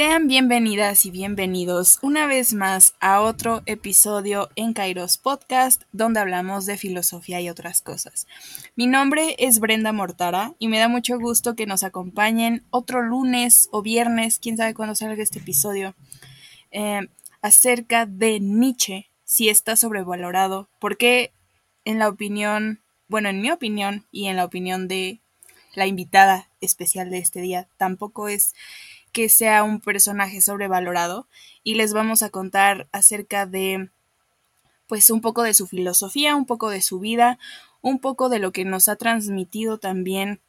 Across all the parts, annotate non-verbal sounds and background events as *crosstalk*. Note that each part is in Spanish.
Sean bienvenidas y bienvenidos una vez más a otro episodio en Kairos Podcast donde hablamos de filosofía y otras cosas. Mi nombre es Brenda Mortara y me da mucho gusto que nos acompañen otro lunes o viernes, quién sabe cuándo salga este episodio, eh, acerca de Nietzsche, si está sobrevalorado, porque en la opinión, bueno, en mi opinión y en la opinión de la invitada especial de este día, tampoco es que sea un personaje sobrevalorado y les vamos a contar acerca de pues un poco de su filosofía, un poco de su vida, un poco de lo que nos ha transmitido también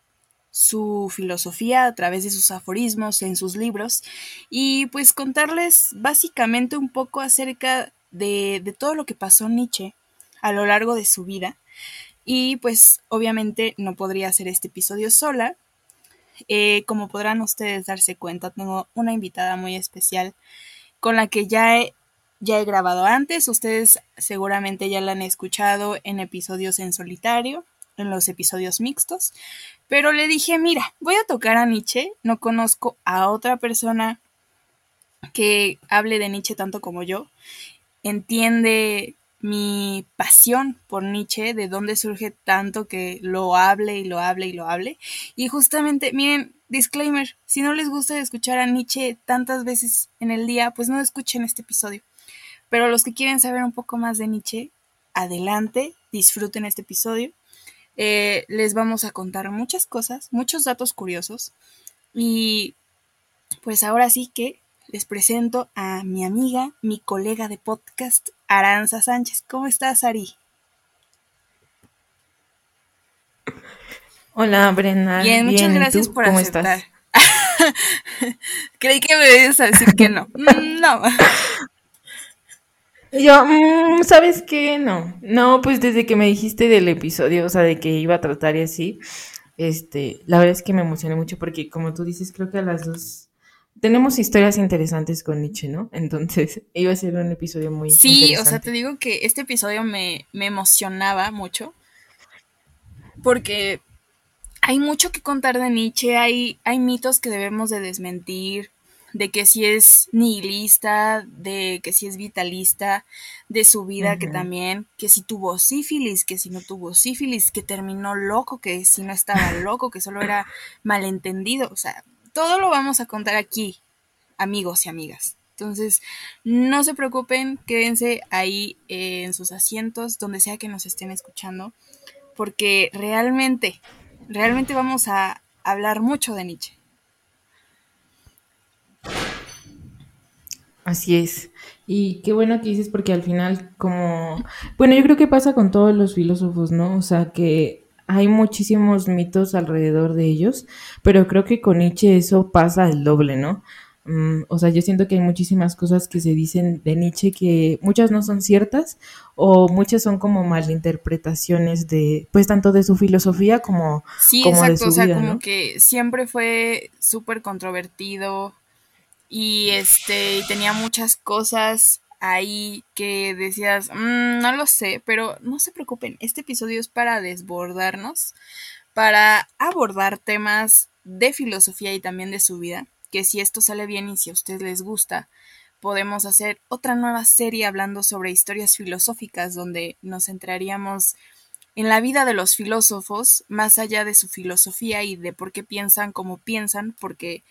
su filosofía a través de sus aforismos en sus libros. Y pues contarles básicamente un poco acerca de, de todo lo que pasó Nietzsche a lo largo de su vida. Y pues obviamente no podría hacer este episodio sola eh, como podrán ustedes darse cuenta, tengo una invitada muy especial con la que ya he, ya he grabado antes. Ustedes seguramente ya la han escuchado en episodios en solitario, en los episodios mixtos. Pero le dije, mira, voy a tocar a Nietzsche. No conozco a otra persona que hable de Nietzsche tanto como yo. Entiende mi pasión por Nietzsche, de dónde surge tanto que lo hable y lo hable y lo hable. Y justamente, miren, disclaimer, si no les gusta escuchar a Nietzsche tantas veces en el día, pues no escuchen este episodio. Pero los que quieren saber un poco más de Nietzsche, adelante, disfruten este episodio. Eh, les vamos a contar muchas cosas, muchos datos curiosos. Y pues ahora sí que les presento a mi amiga, mi colega de podcast, Aranza Sánchez. ¿Cómo estás, Ari? Hola, Brenda. Bien, muchas gracias por ¿Cómo aceptar. Estás? *laughs* Creí que me ibas a decir que no. *laughs* Mm, no. Yo, mm, ¿sabes qué? No. No, pues desde que me dijiste del episodio, o sea, de que iba a tratar y así, este, la verdad es que me emocioné mucho porque, como tú dices, creo que a las dos tenemos historias interesantes con Nietzsche, ¿no? Entonces, *laughs* iba a ser un episodio muy Sí, o sea, te digo que este episodio me, me emocionaba mucho. Porque hay mucho que contar de Nietzsche, hay, hay mitos que debemos de desmentir, de que si es nihilista, de que si es vitalista, de su vida que también, que si tuvo sífilis, que si no tuvo sífilis, que terminó loco, que si no estaba loco, que solo era malentendido, o sea, todo lo vamos a contar aquí, amigos y amigas. Entonces, no se preocupen, quédense ahí eh, en sus asientos, donde sea que nos estén escuchando, porque realmente, realmente vamos a hablar mucho de Nietzsche. Así es. Y qué bueno que dices porque al final como, bueno, yo creo que pasa con todos los filósofos, ¿no? O sea, que hay muchísimos mitos alrededor de ellos, pero creo que con Nietzsche eso pasa el doble, ¿no? Mm, o sea, yo siento que hay muchísimas cosas que se dicen de Nietzsche que muchas no son ciertas o muchas son como malinterpretaciones de, pues tanto de su filosofía como, sí, como exacto, o sea, como que siempre fue súper controvertido y este y tenía muchas cosas ahí que decías, mm, no lo sé, pero no se preocupen, este episodio es para desbordarnos, para abordar temas de filosofía y también de su vida, que si esto sale bien y si a ustedes les gusta, podemos hacer otra nueva serie hablando sobre historias filosóficas donde nos centraríamos en la vida de los filósofos, más allá de su filosofía y de por qué piensan como piensan, porque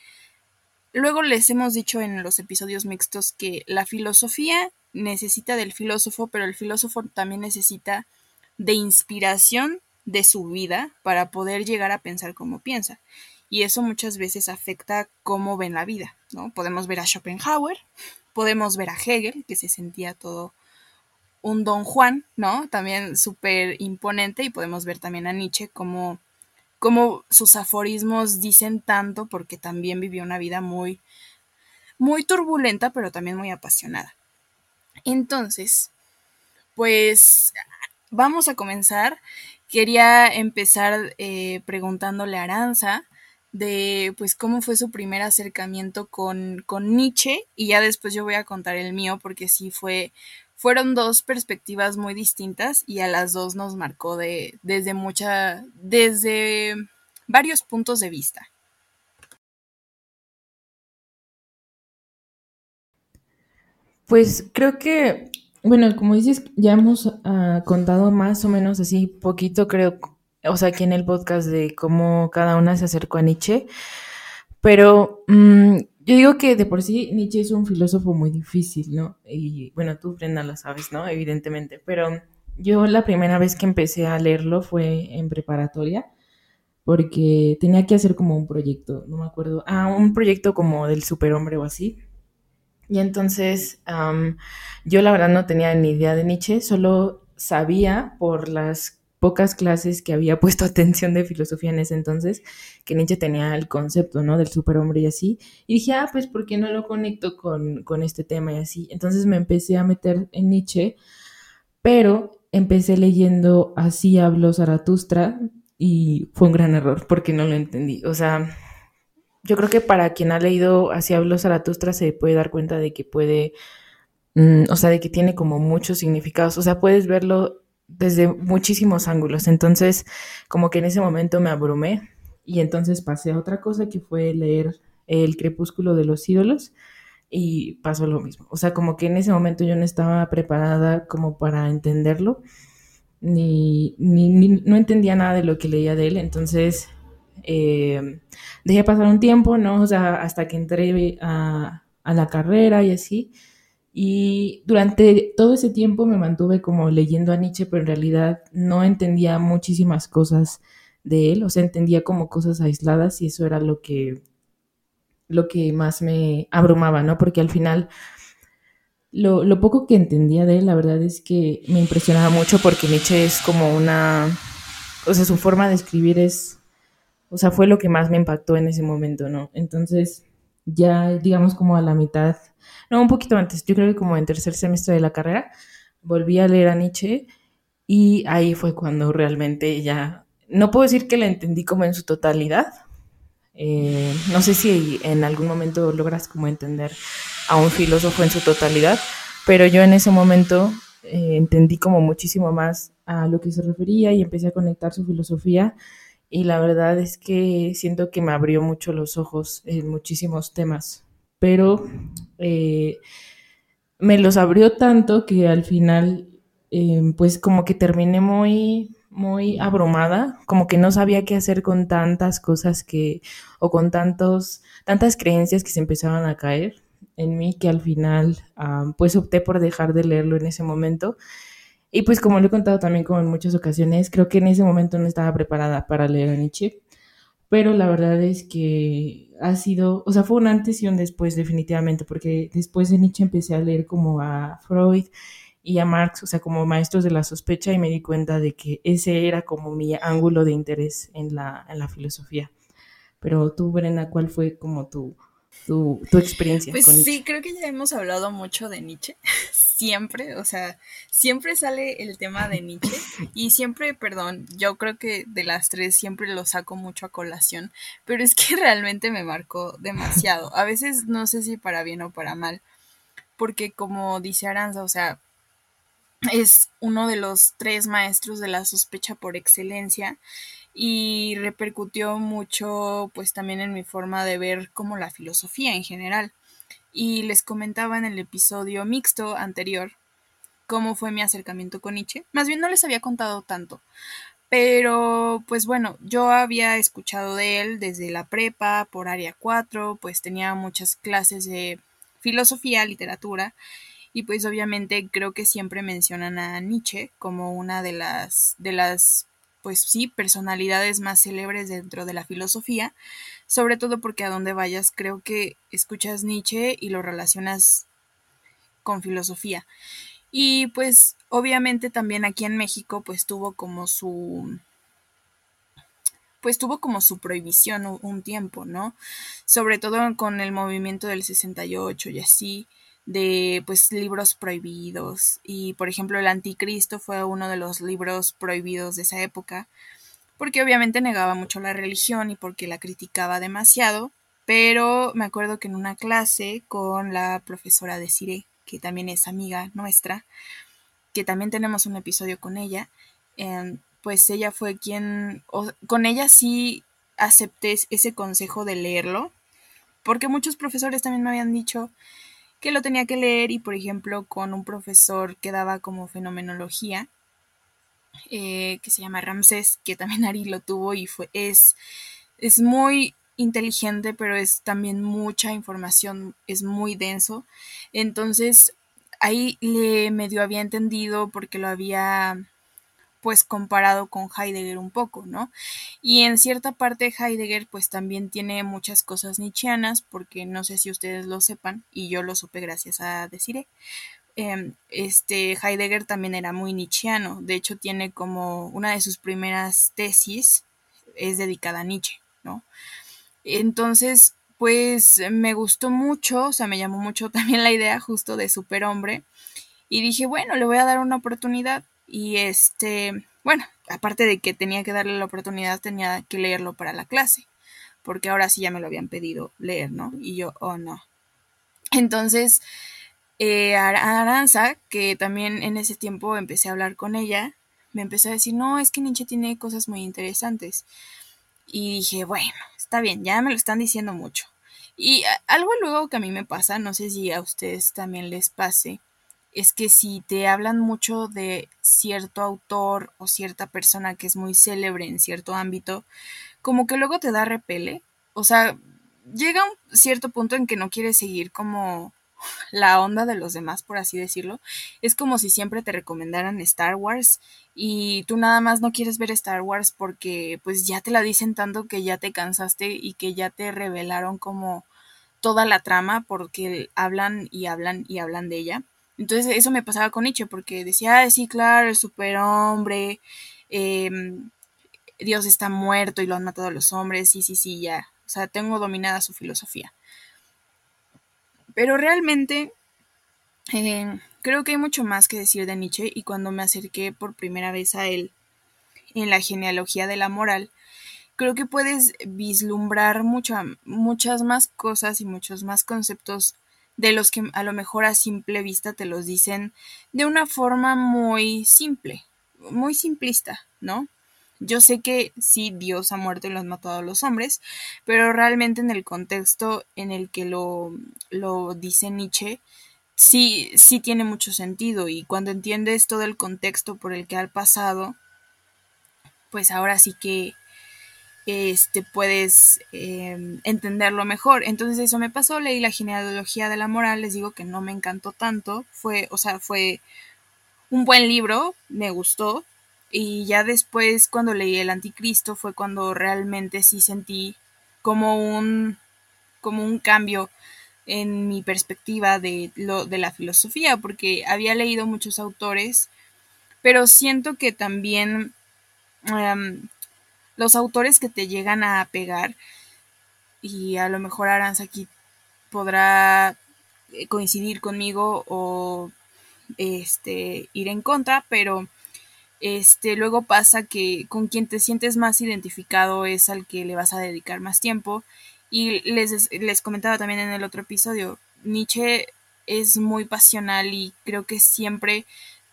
Luego les hemos dicho en los episodios mixtos que la filosofía necesita del filósofo, pero el filósofo también necesita de inspiración de su vida para poder llegar a pensar como piensa. Y eso muchas veces afecta cómo ven la vida, ¿no? Podemos ver a Schopenhauer, podemos ver a Hegel, que se sentía todo un don Juan, ¿no? También súper imponente, y podemos ver también a Nietzsche como como sus aforismos dicen tanto porque también vivió una vida muy, muy turbulenta, pero también muy apasionada. Entonces, pues vamos a comenzar. Quería empezar eh, preguntándole a Aranza de pues cómo fue su primer acercamiento con, con Nietzsche y ya después yo voy a contar el mío porque sí fue fueron dos perspectivas muy distintas y a las dos nos marcó de, desde mucha, desde varios puntos de vista. Pues creo que, bueno, como dices, ya hemos uh, contado más o menos así poquito, creo, o sea, aquí en el podcast de cómo cada una se acercó a Nietzsche. Pero um, yo digo que de por sí Nietzsche es un filósofo muy difícil, ¿no? Y bueno, tú, Brenda, lo sabes, ¿no? Evidentemente. Pero yo la primera vez que empecé a leerlo fue en preparatoria porque tenía que hacer como un proyecto, no me acuerdo, ah, un proyecto como del superhombre o así. Y entonces um, yo la verdad no tenía ni idea de Nietzsche, solo sabía por las pocas clases que había *laughs* puesto atención de filosofía en ese entonces, que Nietzsche tenía el concepto, ¿no? Del superhombre y así. Y dije, ah, pues, ¿por qué no lo conecto con, con este tema y así? Entonces me empecé a meter en Nietzsche, pero empecé leyendo Así habló Zaratustra y fue un gran error porque no lo entendí. O sea, yo creo que para quien ha leído Así habló Zaratustra se puede dar cuenta de que puede, mm, o sea, de que tiene como muchos significados. O sea, puedes verlo desde muchísimos ángulos. Entonces, como que en ese momento me abrumé y entonces pasé a otra cosa que fue leer El crepúsculo de los ídolos y pasó lo mismo. O sea, como que en ese momento yo no estaba preparada como para entenderlo, ni, ni, no entendía nada de lo que leía de él, entonces eh, dejé pasar un tiempo, ¿no? O sea, hasta que entré a, a la carrera y así. Y durante todo ese tiempo me mantuve como leyendo a Nietzsche, pero en realidad no entendía muchísimas cosas de él, o sea, entendía como cosas aisladas y eso era lo que lo que más me abrumaba, ¿no? Porque al final lo, lo, poco que entendía de él, la verdad es que me impresionaba mucho porque Nietzsche es como una, o sea, su forma de escribir es, o sea, fue lo que más me impactó en ese momento, ¿no? Entonces, ya digamos como a la mitad, no, un poquito antes, yo creo que como en tercer semestre de la carrera, volví a leer a Nietzsche y ahí fue cuando realmente ya, no puedo decir que la entendí como en su totalidad, eh, no sé si en algún momento logras como entender a un filósofo en su totalidad, pero yo en ese momento eh, entendí como muchísimo más a lo que se refería y empecé a conectar su filosofía y la verdad es que siento que me abrió mucho los ojos en muchísimos temas, pero eh, me los abrió tanto que al final eh, pues como que terminé muy muy abrumada, como que no sabía qué hacer con tantas cosas que, o con tantos, tantas creencias que se empezaban a caer en mí, que al final, pues opté por dejar de leerlo en ese momento. Y pues como lo he contado también como en muchas ocasiones, creo que en ese momento no estaba preparada para leer a Nietzsche, pero la verdad es que ha sido, o sea, fue un antes y un después definitivamente, porque después de Nietzsche empecé a leer como a Freud y a Marx, o sea, como maestros de la sospecha y me di cuenta de que ese era como mi ángulo de interés en la, en la filosofía. Pero tú, Brenda, ¿cuál fue como tu, tu, tu experiencia? Pues sí, creo que ya hemos hablado mucho de Nietzsche, *laughs* siempre, o sea, siempre sale el tema de Nietzsche y siempre, perdón, yo creo que de las tres siempre lo saco mucho a colación, pero es que *laughs* realmente me marcó demasiado. A veces no sé si para bien o para mal, porque como dice Aranza, o sea, es uno de los tres maestros de la sospecha por excelencia y repercutió mucho pues también en mi forma de ver como la filosofía en general. Y les comentaba en el episodio mixto anterior cómo fue mi acercamiento con Nietzsche. Más bien no les había contado tanto. Pero pues bueno, yo había escuchado de él desde la prepa por área 4, pues tenía muchas clases de filosofía, literatura y pues obviamente creo que siempre mencionan a Nietzsche como una de las de las pues sí, personalidades más célebres dentro de la filosofía, sobre todo porque a donde vayas creo que escuchas Nietzsche y lo relacionas con filosofía. Y pues obviamente también aquí en México pues tuvo como su pues tuvo como su prohibición un tiempo, ¿no? Sobre todo con el movimiento del 68 y así de pues libros prohibidos. Y por ejemplo el anticristo fue uno de los libros prohibidos de esa época porque obviamente negaba mucho la religión y porque la criticaba demasiado. Pero me acuerdo que en una clase con la profesora de Cire que también es amiga nuestra que también tenemos un episodio con ella em, pues ella fue quien con ella sí acepté ese consejo de leerlo porque muchos profesores también me habían dicho que lo tenía que leer y por ejemplo con un profesor que daba como fenomenología, eh, que se llama Ramsés, que también *laughs* Ari lo tuvo y fue, es, es muy inteligente, pero es también mucha información, es muy denso. Entonces, ahí le medio había entendido porque lo había pues comparado con Heidegger un poco, ¿no? Y en cierta parte Heidegger pues también tiene muchas cosas nietzscheanas, porque no sé si ustedes lo sepan, y yo lo supe gracias a Desiree. Em, este Heidegger también era muy nietzscheano, de hecho tiene como una de sus primeras tesis es dedicada a Nietzsche, ¿no? Entonces, pues me gustó mucho, o sea, me llamó mucho *laughs* también la idea justo de superhombre y dije, bueno, le voy a dar una oportunidad y este, bueno, aparte de que tenía que darle la oportunidad, tenía que leerlo para la clase, porque ahora sí ya me lo habían pedido leer, ¿no? Y yo, oh no. Entonces, eh, Aranza, que también en ese tiempo empecé a hablar con ella, me empezó a decir, no, es que Nietzsche tiene cosas muy interesantes. Y dije, bueno, está bien, ya me lo están diciendo mucho. Y algo luego que a mí me pasa, no sé si a ustedes también les pase, es que si te hablan mucho de cierto autor o cierta persona que es muy célebre en cierto ámbito, como que luego te da repele. O sea, llega un cierto punto en que no quieres seguir como *laughs* la onda de los demás, por así decirlo. Es como si siempre te recomendaran Star Wars y tú nada más no quieres ver Star Wars porque pues ya te la dicen tanto que ya te cansaste y que ya te revelaron como toda la trama porque hablan y hablan y hablan de ella. Entonces eso me pasaba con Nietzsche porque decía, ah, sí, claro, el superhombre, em, Dios está muerto y lo han matado los hombres, sí, sí, sí, ya. O sea, tengo dominada su filosofía. Pero realmente eh, creo que hay mucho más que decir de Nietzsche y cuando me acerqué por primera vez a él en la genealogía de la moral, creo que puedes vislumbrar muchas más cosas y muchos más conceptos de los que a lo mejor a simple vista te los dicen de una forma muy simple, muy simplista, ¿no? Yo sé que sí, Dios ha muerto y lo han matado a los hombres, pero realmente en el contexto en el que lo, lo dice Nietzsche, sí, sí tiene mucho sentido. Y cuando entiendes todo el contexto por el que ha pasado, pues ahora sí que este, puedes em, entenderlo mejor. Entonces eso me pasó, leí la genealogía de la moral, les digo que no me encantó tanto, fue, o sea, fue un buen libro, me gustó, y ya después, cuando leí El Anticristo, fue cuando realmente sí sentí como un, como un cambio en mi perspectiva de, lo, de la filosofía, porque había leído muchos autores, pero siento que también em, los autores que te llegan a pegar, y a lo mejor Aranza aquí podrá eh, coincidir conmigo o este ir en contra, pero este, luego pasa que con quien te sientes más identificado es al que le vas a dedicar más tiempo. Y les, les comentaba también en el otro episodio, Nietzsche es muy pasional y creo que siempre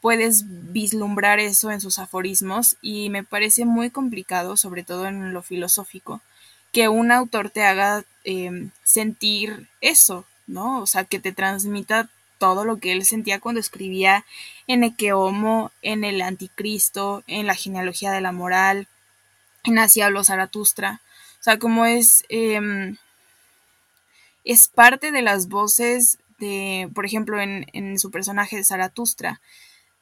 puedes vislumbrar eso en sus aforismos y me parece muy complicado, sobre todo en lo filosófico, que un autor te haga em, sentir eso, ¿no? O sea, que te transmita todo lo que él sentía cuando escribía en Eke Homo, en el Anticristo, en la genealogía de la moral, en Así habló Zaratustra. O sea, como es, em, es parte de las voces de, por ejemplo, en, en su personaje de Zaratustra,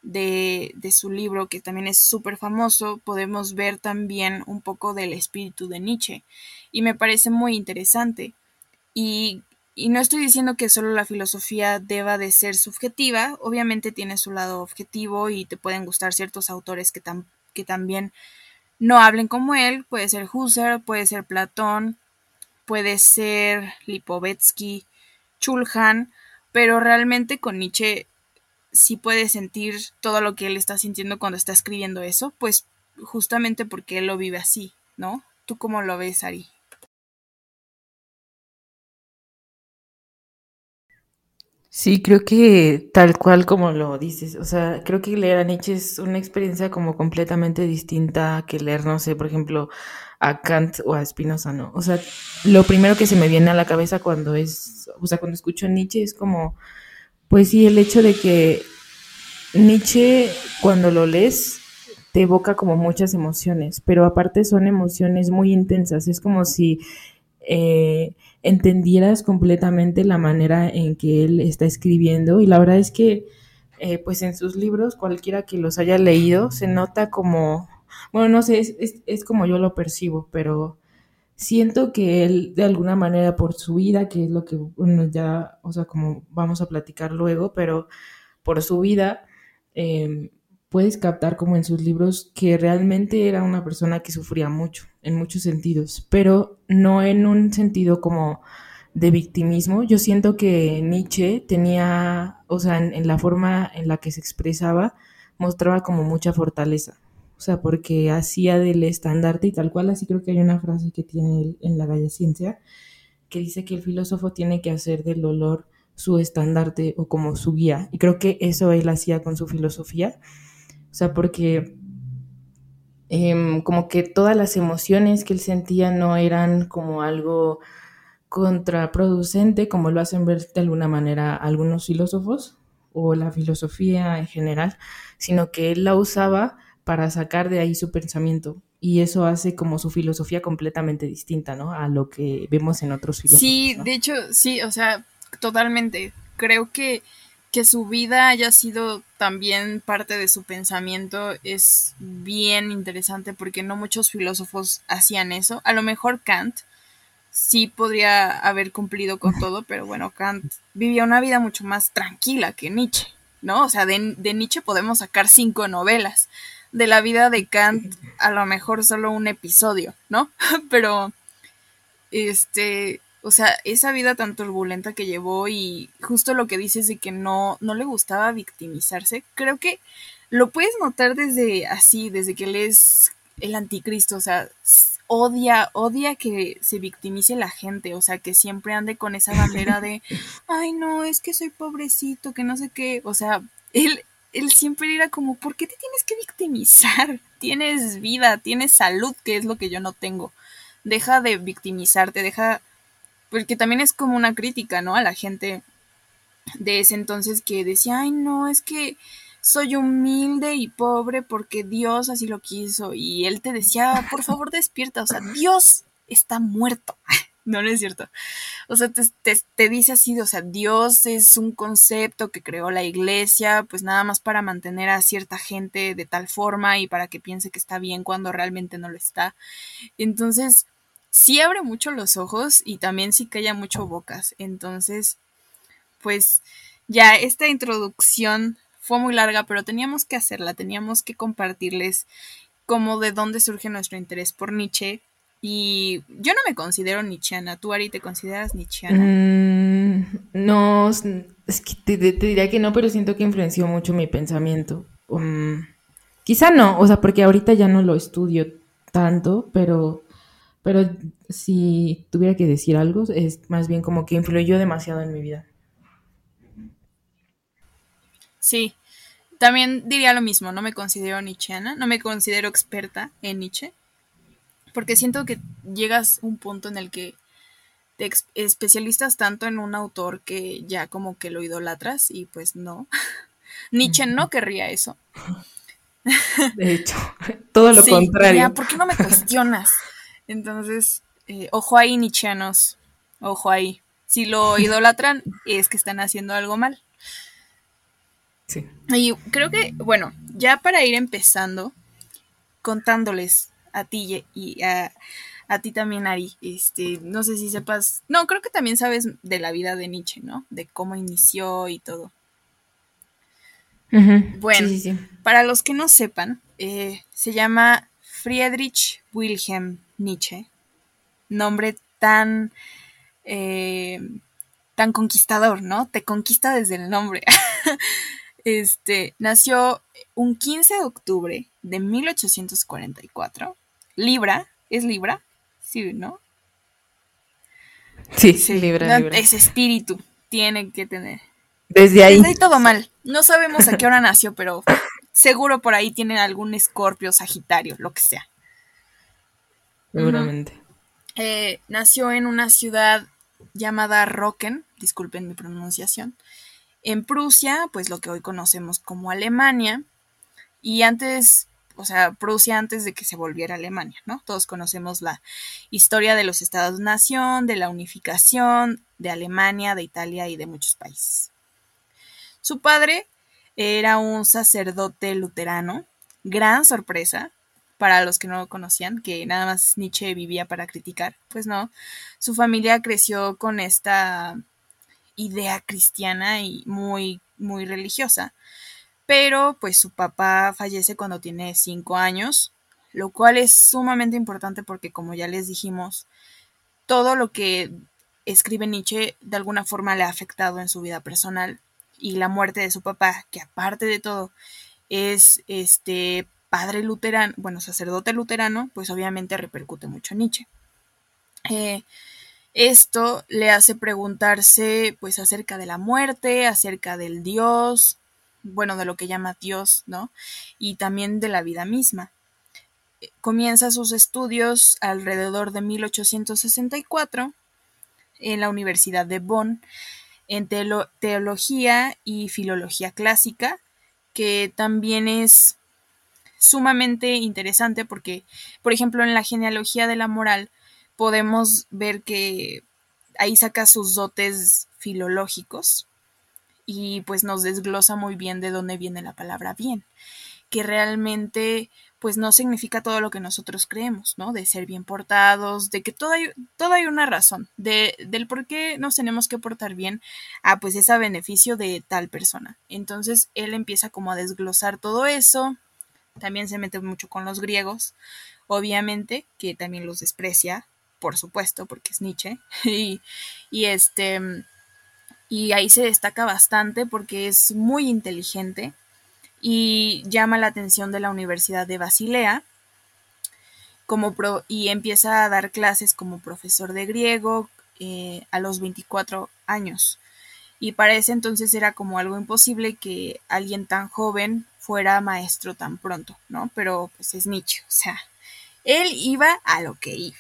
de, de, su libro, que también es súper famoso, podemos ver también un poco del espíritu de Nietzsche. Y me parece muy interesante. Y y no estoy diciendo que solo la filosofía deba de ser subjetiva, obviamente tiene su lado objetivo y te pueden gustar ciertos autores que, que también no hablen como él, puede ser Husserl, puede ser Platón, puede ser Lipovetsky, Chulhan, pero realmente con Nietzsche sí puedes sentir todo lo que él está sintiendo cuando está escribiendo eso, pues justamente porque él lo vive así, ¿no? ¿Tú cómo lo ves, Ari? Sí, creo que tal cual como lo dices, o sea, creo que leer a Nietzsche es una experiencia como completamente distinta que leer, no sé, por ejemplo, a Kant o a Spinoza, ¿no? O sea, lo primero que se me viene a la cabeza cuando es, o sea, cuando escucho Nietzsche es como, pues sí, el hecho de que Nietzsche, cuando lo lees, te evoca como muchas emociones, pero aparte son emociones muy intensas. Es como si eh, entendieras completamente la manera en que él está escribiendo. Y la verdad es que, eh, pues en sus libros, cualquiera que los haya leído, se nota como, bueno, no sé, es, es como yo lo percibo, pero siento que él, de alguna manera, por su vida, que es lo que, bueno, ya, o sea, como vamos a platicar luego, pero por su vida, eh, puedes captar como en sus libros que realmente era una persona que sufría mucho, en muchos sentidos, pero no en un sentido como de victimismo. Yo siento que Nietzsche tenía, o sea, en, la forma en la que se expresaba, mostraba como mucha fortaleza. O sea, porque hacía del estandarte y tal cual, así creo que hay una frase que tiene en la Galla Ciencia, que dice que el filósofo tiene que hacer del dolor su estandarte o como su guía. Y creo que eso él hacía con su filosofía o sea, porque em, como que todas las emociones que él sentía no eran como algo contraproducente, como lo hacen ver de alguna manera algunos filósofos o la filosofía en general, sino que él la usaba para sacar de ahí su pensamiento. Y eso hace como su filosofía completamente distinta, ¿no? A lo que vemos en otros filósofos. Sí, de hecho, sí, o sea, totalmente. Creo que que su vida haya sido también parte de su pensamiento es bien interesante porque no muchos filósofos hacían eso. A lo mejor Kant sí podría haber cumplido con *laughs* todo, pero bueno, Kant vivía una vida mucho más tranquila que Nietzsche, ¿no? O sea, de, de Nietzsche podemos sacar cinco novelas. De la vida de Kant, a lo mejor solo un episodio, ¿no? *laughs* pero, este, o sea, esa vida tan turbulenta que llevó y justo lo que dices de que no, no le gustaba victimizarse, creo que lo puedes notar desde así, desde que él es el anticristo, o sea, odia, odia que se victimice la gente, o sea, que siempre ande con esa bandera de, *laughs* ay no, es que soy pobrecito, que no sé qué, o sea, él, él siempre era como, ¿por qué te tienes que victimizar? *laughs* Tienes vida, tienes salud, que es lo que yo no tengo. Deja de victimizarte, deja porque también es como una crítica, ¿no? A la gente de ese entonces que decía, ay, no, es que soy humilde y pobre porque Dios así lo quiso. Y él te decía, por favor, despierta, o sea, Dios está muerto. *laughs* No, es cierto. O sea, te, te, dice así, o sea, Dios es un concepto que creó la iglesia, pues nada más para mantener a cierta gente de tal forma y para que piense que está bien cuando realmente no lo está. Entonces, sí abre mucho los ojos y también sí calla mucho bocas. Entonces, pues ya esta introducción fue muy larga, pero teníamos que hacerla, teníamos que compartirles cómo de dónde surge nuestro interés por Nietzsche. Y yo no me considero nietzscheana. ¿Tú, Ari, te consideras nietzscheana? Mm, no, es que te, diría que no, pero siento que influenció mucho mi pensamiento. Um, quizá no, o sea, porque ahorita ya no lo estudio tanto, pero pero si tuviera que decir algo, es más bien como que influyó demasiado en mi vida. Sí, también diría lo mismo, no me considero nietzscheana, no me considero experta en Nietzsche, porque siento que llegas a un punto en el que te especialistas tanto en un autor que ya como que lo idolatras y pues no. *laughs* Nietzsche no querría eso. *laughs* De hecho, todo lo contrario. ¿Por qué no me cuestionas? Entonces, eh, ojo ahí, nichianos. Ojo ahí. Si lo *laughs* idolatran, es que están haciendo algo mal. Sí. Y creo que, bueno, ya para ir empezando, contándoles a ti y a, ti también, Ari, este, no sé si sepas, no, creo que también sabes de la vida de Nietzsche, ¿no? De cómo inició y todo. Bueno, para los que no sepan, eh, se llama Friedrich Wilhelm Nietzsche, nombre tan, eh, tan conquistador, ¿no? Te conquista desde el nombre. *laughs* este, nació un 15 de octubre de 1844. Libra, ¿es Libra? Sí, ¿no? Sí, sí, Libra, Libra. Ese espíritu tiene que tener. Desde ahí. Desde ahí todo mal. No sabemos a qué hora nació, pero seguro por ahí tiene algún escorpio, sagitario, lo que sea. seguramente. Eh, nació en una ciudad llamada Rocken, disculpen mi pronunciación, en Prusia, pues lo que hoy conocemos como Alemania, y antes, o sea, Prusia antes de que se volviera Alemania, ¿no? Todos conocemos la historia de los estados-nación, de la unificación, de Alemania, de Italia y de muchos países. Su padre era un sacerdote luterano, gran sorpresa, para los que no lo conocían, que nada más Nietzsche vivía para criticar, pues no, su familia creció con esta idea cristiana y muy, muy religiosa, pero pues su papá fallece cuando tiene cinco años, lo cual es sumamente importante porque como ya les dijimos, todo lo que escribe Nietzsche de alguna forma le ha afectado en su vida personal y la muerte de su papá, que aparte de todo es este padre luterano, bueno, sacerdote luterano, pues obviamente repercute mucho en Nietzsche. Eh, esto le hace preguntarse pues acerca de la muerte, acerca del Dios, bueno, de lo que llama Dios, ¿no? Y también de la vida misma. Eh, comienza sus estudios alrededor de 1864 en la Universidad de Bonn en teología y filología clásica, que también es sumamente interesante porque, por ejemplo, en la genealogía de la moral podemos ver que ahí saca sus dotes filológicos y pues nos desglosa muy bien de dónde viene la palabra bien, que realmente pues no significa todo lo que nosotros creemos, ¿no? De ser bien portados, de que todo hay, todo hay una razón, de, del por qué nos tenemos que portar bien, a pues es a beneficio de tal persona. Entonces él empieza como a desglosar todo eso, también se mete mucho con los griegos, obviamente, que también los desprecia, por supuesto, porque es Nietzsche, *laughs* y, y este, y ahí se destaca bastante porque es muy inteligente y llama la atención de la Universidad de Basilea como y empieza a dar clases como profesor de griego eh, a los 24 años. Y para ese entonces era como algo imposible que alguien tan joven fuera maestro tan pronto, ¿no? Pero pues es Nietzsche, o sea, él iba a lo que iba.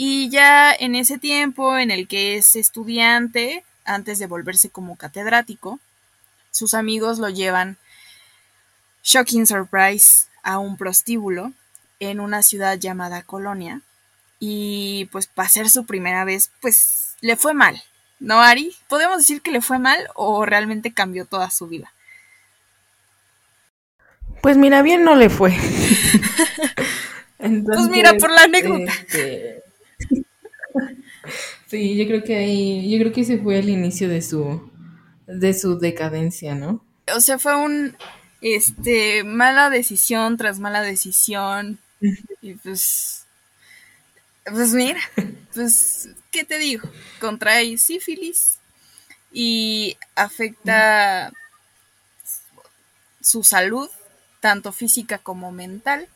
Y ya en ese tiempo en el que es estudiante, antes de volverse como catedrático, sus amigos lo llevan, shocking surprise, a un prostíbulo en una ciudad llamada Colonia. Y pues para ser su primera vez, pues le fue mal. ¿No, Ari? ¿Podemos decir que le fue mal o realmente cambió toda su vida? Pues mira, bien no le fue. *laughs* *laughs* pues mira, por la anécdota. Este, sí, yo creo que ahí, yo creo que ese fue el inicio de su, de su decadencia, ¿no? O sea, fue un, este, mala decisión tras mala decisión. *laughs* Y pues, pues mira, pues, ¿qué te digo? Contrae sífilis y afecta su salud tanto física como mental.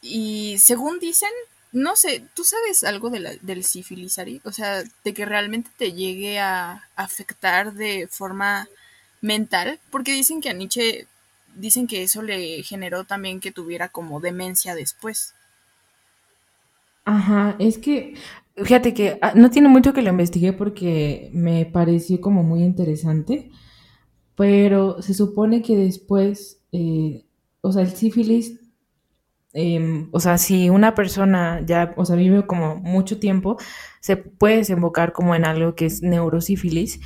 Y según dicen, no sé, ¿tú sabes algo de del sífilis, Ari? O sea, de que realmente te llegue a afectar de forma mental, porque dicen que a Nietzsche, dicen que eso le generó también que tuviera como demencia después. Ajá, es que, fíjate que ah, no tiene mucho que lo investigué porque me pareció como muy interesante, pero se supone que después eh, o sea, el sífilis, em, o sea, si una persona ya, o sea, vive como mucho tiempo, se puede desembocar como en algo que es neurosífilis.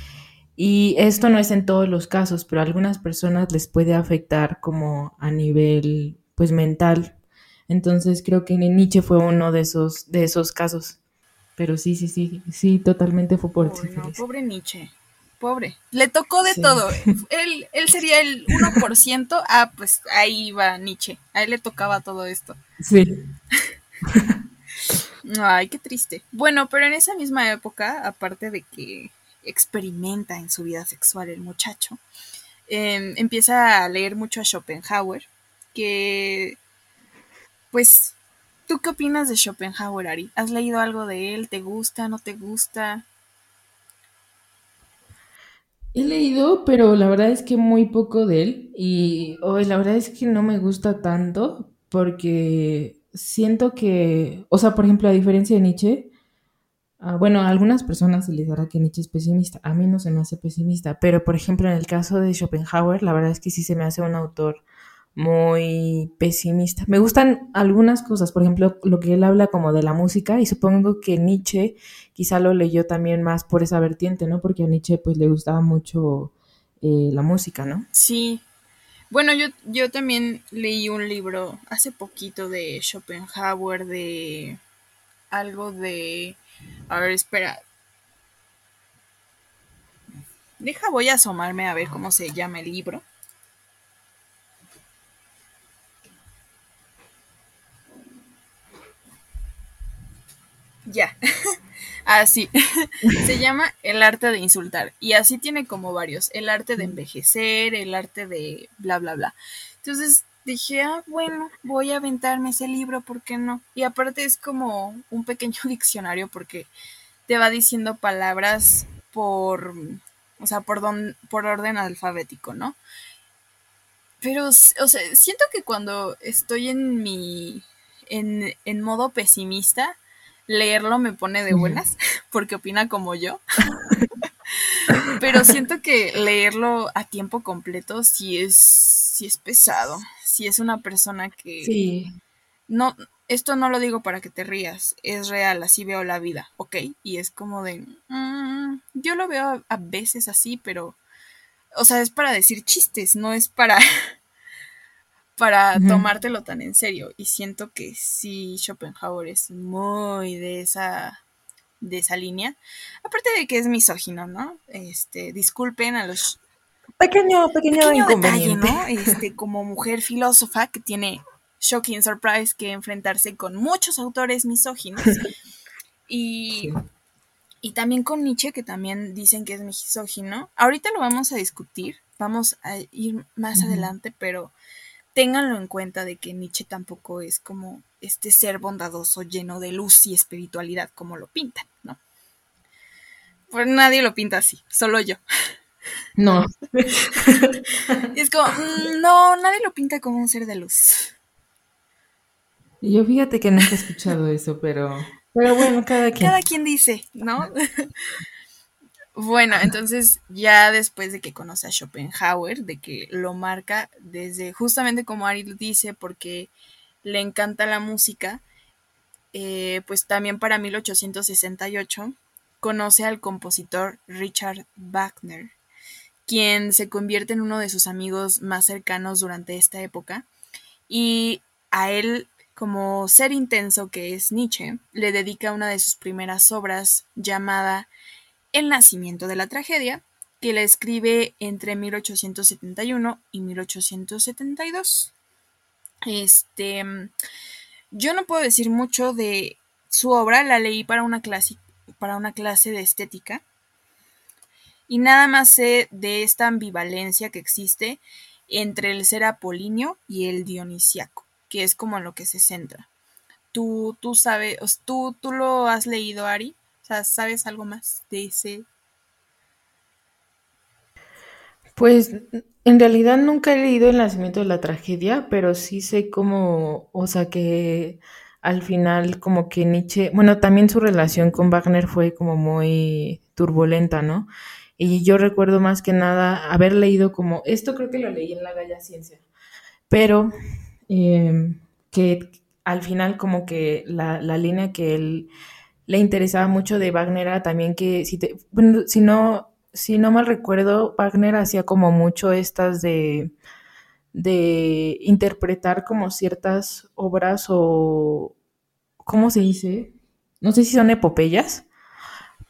Y esto no es en todos los casos, pero a algunas personas les puede afectar como a nivel, pues, mental. Entonces creo que Nietzsche fue uno de esos, de esos casos. Pero sí, sí, sí, sí, totalmente fue por el sífilis. pobre Nietzsche pobre. Le tocó de todo. Él, él sería el 1%. Ah, pues ahí va Nietzsche. A él le tocaba todo esto. Sí. *laughs* Ay, qué triste. Bueno, pero en esa misma época, aparte de que experimenta en su vida sexual el muchacho, em, empieza a leer mucho a Schopenhauer, que, pues, ¿tú qué opinas de Schopenhauer, Ari? ¿Has leído algo de él? ¿Te gusta? ¿No te gusta? He leído, pero la verdad es que muy poco de él y hoy la verdad es que no me gusta tanto porque siento que, o sea, por ejemplo, a diferencia de Nietzsche, ah, bueno, a algunas personas se les dará que Nietzsche es pesimista, a mí no se me hace pesimista, pero por ejemplo en el caso de Schopenhauer, la verdad es que sí se me hace un autor muy pesimista. Me gustan algunas cosas, por ejemplo, lo que él habla como de la música y supongo que Nietzsche quizá lo leyó también más por esa vertiente, ¿no? Porque a Nietzsche pues le gustaba mucho eh, la música, ¿no? Sí. Bueno, yo, yo también leí un libro hace poquito de Schopenhauer, de algo de... A ver, espera. Deja, voy a asomarme a ver cómo se llama el libro. Ya. *laughs* así. Se llama El arte de insultar. Y así tiene como varios. El arte de envejecer, el arte de bla, bla, bla. Entonces dije, ah, bueno, voy a aventarme ese libro, ¿por qué no? Y aparte es como un pequeño *laughs* diccionario porque te va diciendo palabras por, o sea, por, don, por orden alfabético, ¿no? Pero, o sea, siento que cuando estoy en mi, en, en modo pesimista, leerlo me pone de buenas, *laughs* porque opina como yo. *laughs* Pero siento que leerlo a tiempo completo sí es, sí es pesado. Si es una persona que... Sí. No, esto no lo digo para que te rías, es real, así veo la vida, ¿ok? Y es como de... Mm, yo lo veo a veces así, pero... O sea, es para decir chistes, no es para para tomártelo tan en serio. Y siento que sí, Schopenhauer es muy de esa de esa línea. Aparte de que es misógino, ¿no? Este, disculpen a los pequeño, pequeño, detalle, ¿no? *laughs* Este, como mujer filósofa que tiene shocking surprise que enfrentarse con muchos autores misóginos. *laughs* Y, y también con Nietzsche, que también dicen que es misógino. Ahorita lo vamos a discutir, vamos a ir más adelante, pero ténganlo en cuenta de que Nietzsche tampoco es como este ser bondadoso lleno de luz y espiritualidad como lo pintan, ¿no? Pues nadie lo pinta así, solo yo. No. *laughs* es como, mm, no, nadie lo pinta como un ser de luz. Yo fíjate que no he escuchado eso, pero, pero bueno, cada quien. Cada quien dice, ¿no? *laughs* Bueno, entonces ya después de que conoce a Schopenhauer, de que lo marca desde justamente como Ari dice, porque le encanta la música, eh, pues también para 1868 conoce al compositor Richard Wagner, quien se convierte en uno de sus amigos más cercanos durante esta época, y a él, como ser intenso que es Nietzsche, le dedica una de sus primeras obras llamada el nacimiento de la tragedia, que la escribe entre 1871 y 1872. Este, yo no puedo decir mucho de su obra, la leí para una clase, para una clase de estética. Y nada más sé de esta ambivalencia que existe entre el ser apolíneo y el dionisiaco, que es como en lo que se centra. ¿Tú, tú sabes, tú, tú lo has leído, Ari? O sea, ¿sabes algo más de ese? Pues en realidad nunca he leído El nacimiento de la tragedia, pero sí sé cómo, o sea, que al final como que Nietzsche, bueno, también su relación con Wagner fue como muy turbulenta, ¿no? Y yo recuerdo más que nada haber leído como, esto creo que lo leí en la Galla Ciencia, pero em, que al final como que la, la línea que él le interesaba mucho de Wagner era también que, si, te, bueno, si, no, si no mal recuerdo, Wagner hacía como mucho estas de, de interpretar como ciertas obras o, ¿cómo se dice? No sé si son epopeyas,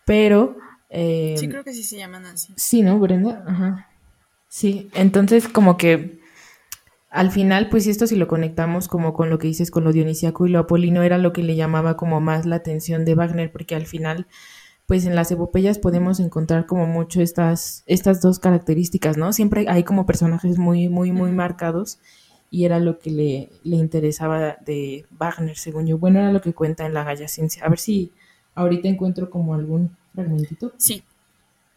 pero... Eh, sí, creo que sí se llaman así. Sí, ¿no, Brenda? Ajá. Sí, entonces como que al final, pues esto si lo conectamos como con lo que dices con lo dionisiaco y lo apolino, era lo que le llamaba como más la atención de Wagner, porque al final, pues en las epopeyas podemos encontrar como mucho estas, estas dos características, ¿no? Siempre hay como personajes muy, muy, muy marcados y era lo que le, le interesaba de Wagner, según yo. Bueno, era lo que cuenta en la Galla Ciencia. A ver si ahorita encuentro como algún fragmentito. Sí.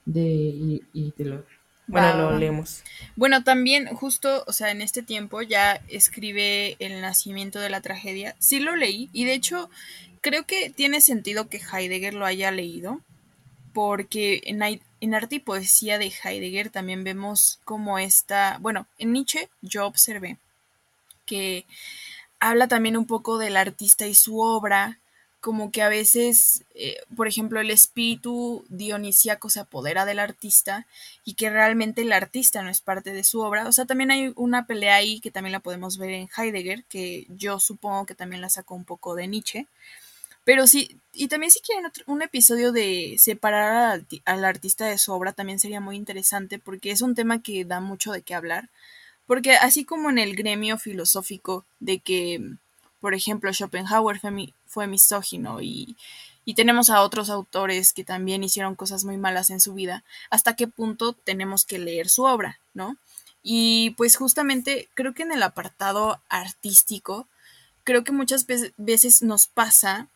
De, y, y te lo Bueno, lo leemos. Bueno, también justo, o sea, en este tiempo ya escribe El nacimiento de la tragedia. Sí lo leí y de hecho creo que tiene sentido que Heidegger lo haya leído porque en, en arte y poesía de Heidegger también vemos como esta, bueno, en Nietzsche yo observé que habla también un poco del artista y su obra, como que a veces, eh, por ejemplo, el espíritu dionisíaco se apodera del artista y que realmente el artista no es parte de su obra. O sea, también hay una pelea ahí que también la podemos ver en Heidegger, que yo supongo que también la sacó un poco de Nietzsche. Pero sí, y también si quieren un episodio de separar al, artista de su obra, también sería muy interesante porque es un tema que da mucho de qué hablar. Porque así como en el gremio filosófico de que, por ejemplo, Schopenhauer fue, misógino y, y tenemos a otros autores que también hicieron cosas muy malas en su vida, ¿hasta qué punto tenemos que leer su obra, no? Y pues justamente creo que en el apartado artístico, creo que muchas veces nos pasa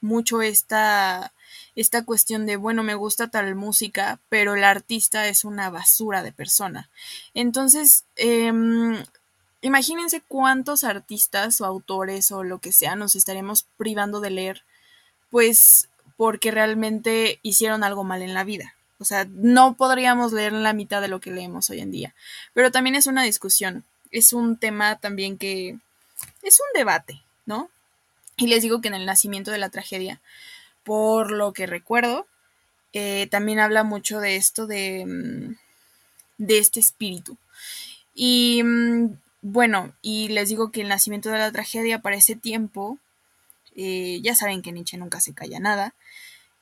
mucho esta, esta cuestión de, bueno, me gusta tal música, pero el artista es una basura de persona. Entonces, em, imagínense cuántos artistas o autores o lo que sea nos estaremos privando de leer, pues porque realmente hicieron algo mal en la vida. O sea, no podríamos leer la mitad de lo que leemos hoy en día. Pero también es una discusión, es un tema también que es un debate, ¿no? Y les digo que en el nacimiento de la tragedia, por lo que recuerdo, eh, también habla mucho de esto de, mm, de este espíritu. Y mm, bueno, y les digo que el nacimiento de la tragedia para ese tiempo, eh, ya saben que Nietzsche nunca se calla nada,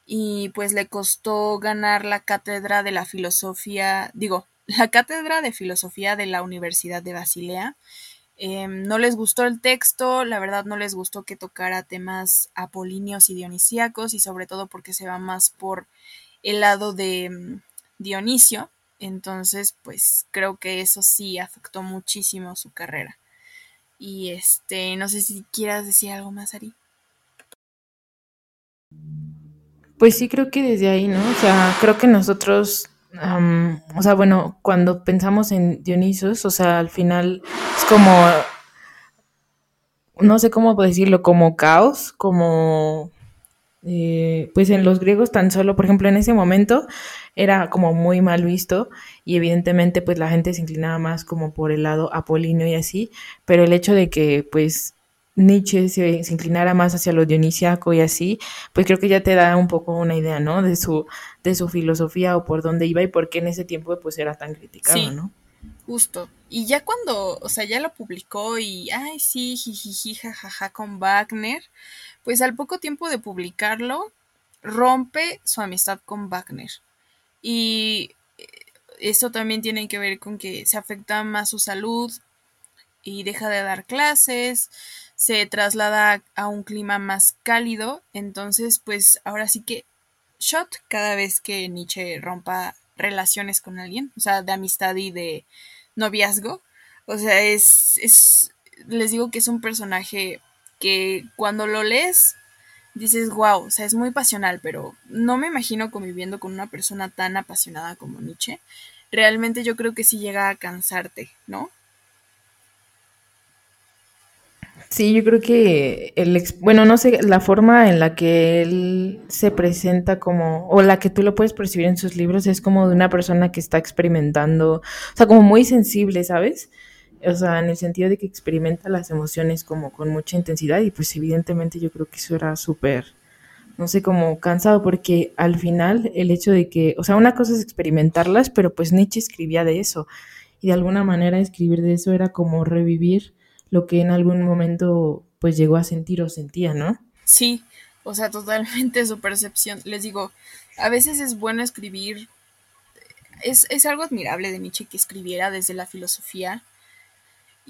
y pues le costó ganar la cátedra de la filosofía, digo, *laughs* la cátedra de filosofía de la Universidad de Basilea, Em, no les gustó el texto, la verdad no les gustó que tocara temas apolíneos y dionisíacos y sobre todo porque se va más por el lado de mm, Dionisio. Entonces, pues creo que eso sí afectó muchísimo su carrera. Y este, no sé si quieras decir algo más, Ari. Pues sí, creo que desde ahí, ¿no? O sea, creo que nosotros o sea, bueno, cuando pensamos en Dionisos, o sea, al final es como, no sé cómo decirlo, como caos, como, eh, pues en los griegos tan solo, por ejemplo, en ese momento era como muy mal visto y evidentemente pues la gente se inclinaba más como por el lado apolíneo y así, pero el hecho de que pues Nietzsche se, inclinara más hacia lo dionisiaco y así, pues creo que ya te da un poco una idea, ¿no? De su, de su filosofía o por dónde iba y por qué en ese tiempo pues era tan criticado, ¿no? Justo. Y ya cuando, o sea, ya lo publicó y, ay, sí, jijiji, jajaja, con Wagner, pues al poco tiempo de publicarlo, rompe su amistad con Wagner. Y eh, esto también tiene que ver con que se afecta más su salud y deja de dar clases, se traslada a un clima más cálido, entonces pues ahora sí que shot cada vez que Nietzsche rompa relaciones con alguien, o sea, de amistad y de noviazgo. O sea, es, es, les digo que es un personaje que cuando lo lees dices, wow, o sea, es muy pasional, pero no me imagino conviviendo con una persona tan apasionada como Nietzsche. Realmente yo creo que sí llega a cansarte, ¿no? Sí, yo creo que el, bueno, no sé, la forma en la que él se presenta como, o la que tú lo puedes percibir en sus libros es como de una persona que está experimentando, o sea, como muy sensible, ¿sabes? O sea, en el sentido de que experimenta las emociones como con mucha intensidad y pues evidentemente yo creo que eso era súper, no sé, como cansado porque al final el hecho de que, o sea, una cosa es experimentarlas, pero pues Nietzsche escribía de eso y de alguna manera escribir de eso era como revivir lo que en algún momento pues llegó a sentir o sentía, ¿no? Sí, o sea, totalmente su percepción. Les digo, a veces es bueno escribir, es, es algo admirable de Nietzsche que escribiera desde la filosofía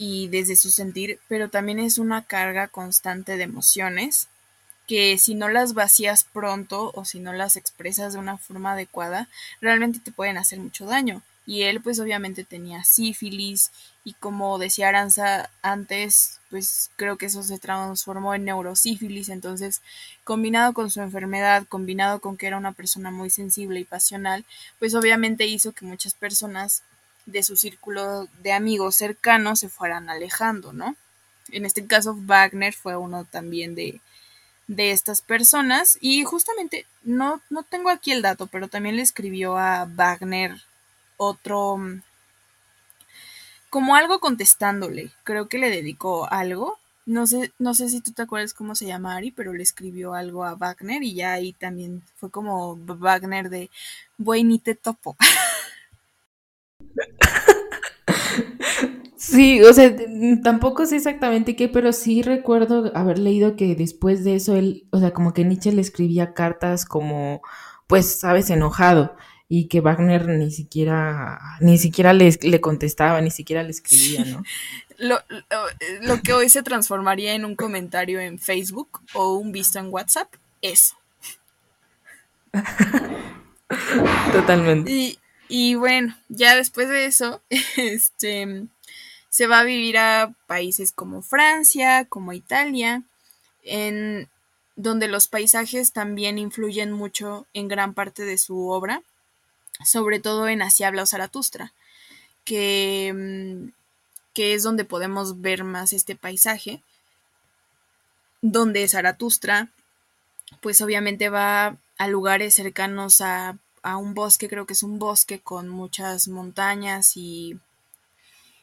y desde su sentir, pero también es una carga constante de emociones que si no las vacías pronto o si no las expresas de una forma adecuada, realmente te pueden hacer mucho daño. y él pues obviamente tenía sífilis y como decía Aranza antes, pues creo que eso se transformó en neurosífilis, entonces combinado con su enfermedad, combinado con que era una persona muy sensible y pasional, pues obviamente hizo que muchas personas de su círculo de amigos cercanos se fueran alejando, ¿no? En este caso Wagner fue uno también de, de estas personas y justamente no, no tengo aquí el dato, pero también le escribió a Wagner otro, mm, como algo contestándole, creo que le dedicó algo. No sé, no sé si tú te acuerdas cómo se llama Ari, pero le escribió algo a Wagner y ya ahí también fue como Wagner de te topo. *laughs* Sí, o sea, tampoco sé exactamente qué, pero sí recuerdo haber leído que después de eso él, o sea, como que Nietzsche le escribía cartas como, pues, sabes, enojado y que Wagner ni siquiera, ni siquiera le, le contestaba, ni siquiera le escribía, ¿no? *laughs* Lo, lo, que hoy se transformaría en un comentario en Facebook o un visto en WhatsApp, eso. *laughs* Totalmente. Y, y bueno, ya después de eso, *laughs* este se va a vivir a países como Francia, como Italia, en donde los paisajes también influyen mucho en gran parte de su obra sobre todo en Así habla Zaratustra, que, mm, que es donde podemos ver más este paisaje, donde Zaratustra, pues obviamente va a lugares cercanos a, a un bosque, creo que es un bosque con muchas montañas y,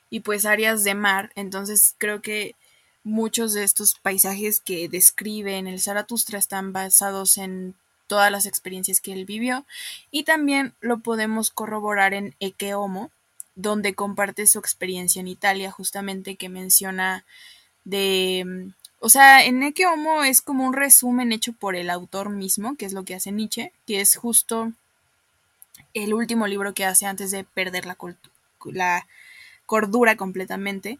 y pues áreas de mar, entonces creo que muchos de estos paisajes que describe en el Zaratustra están basados en todas las experiencias que él vivió. Y también lo podemos corroborar en Eke Homo, donde comparte su experiencia en Italia, justamente que menciona de... O sea, en Eke Homo es como un resumen hecho por el autor mismo, que es lo que hace Nietzsche, que es justo el último libro que hace antes de perder la, cordura completamente.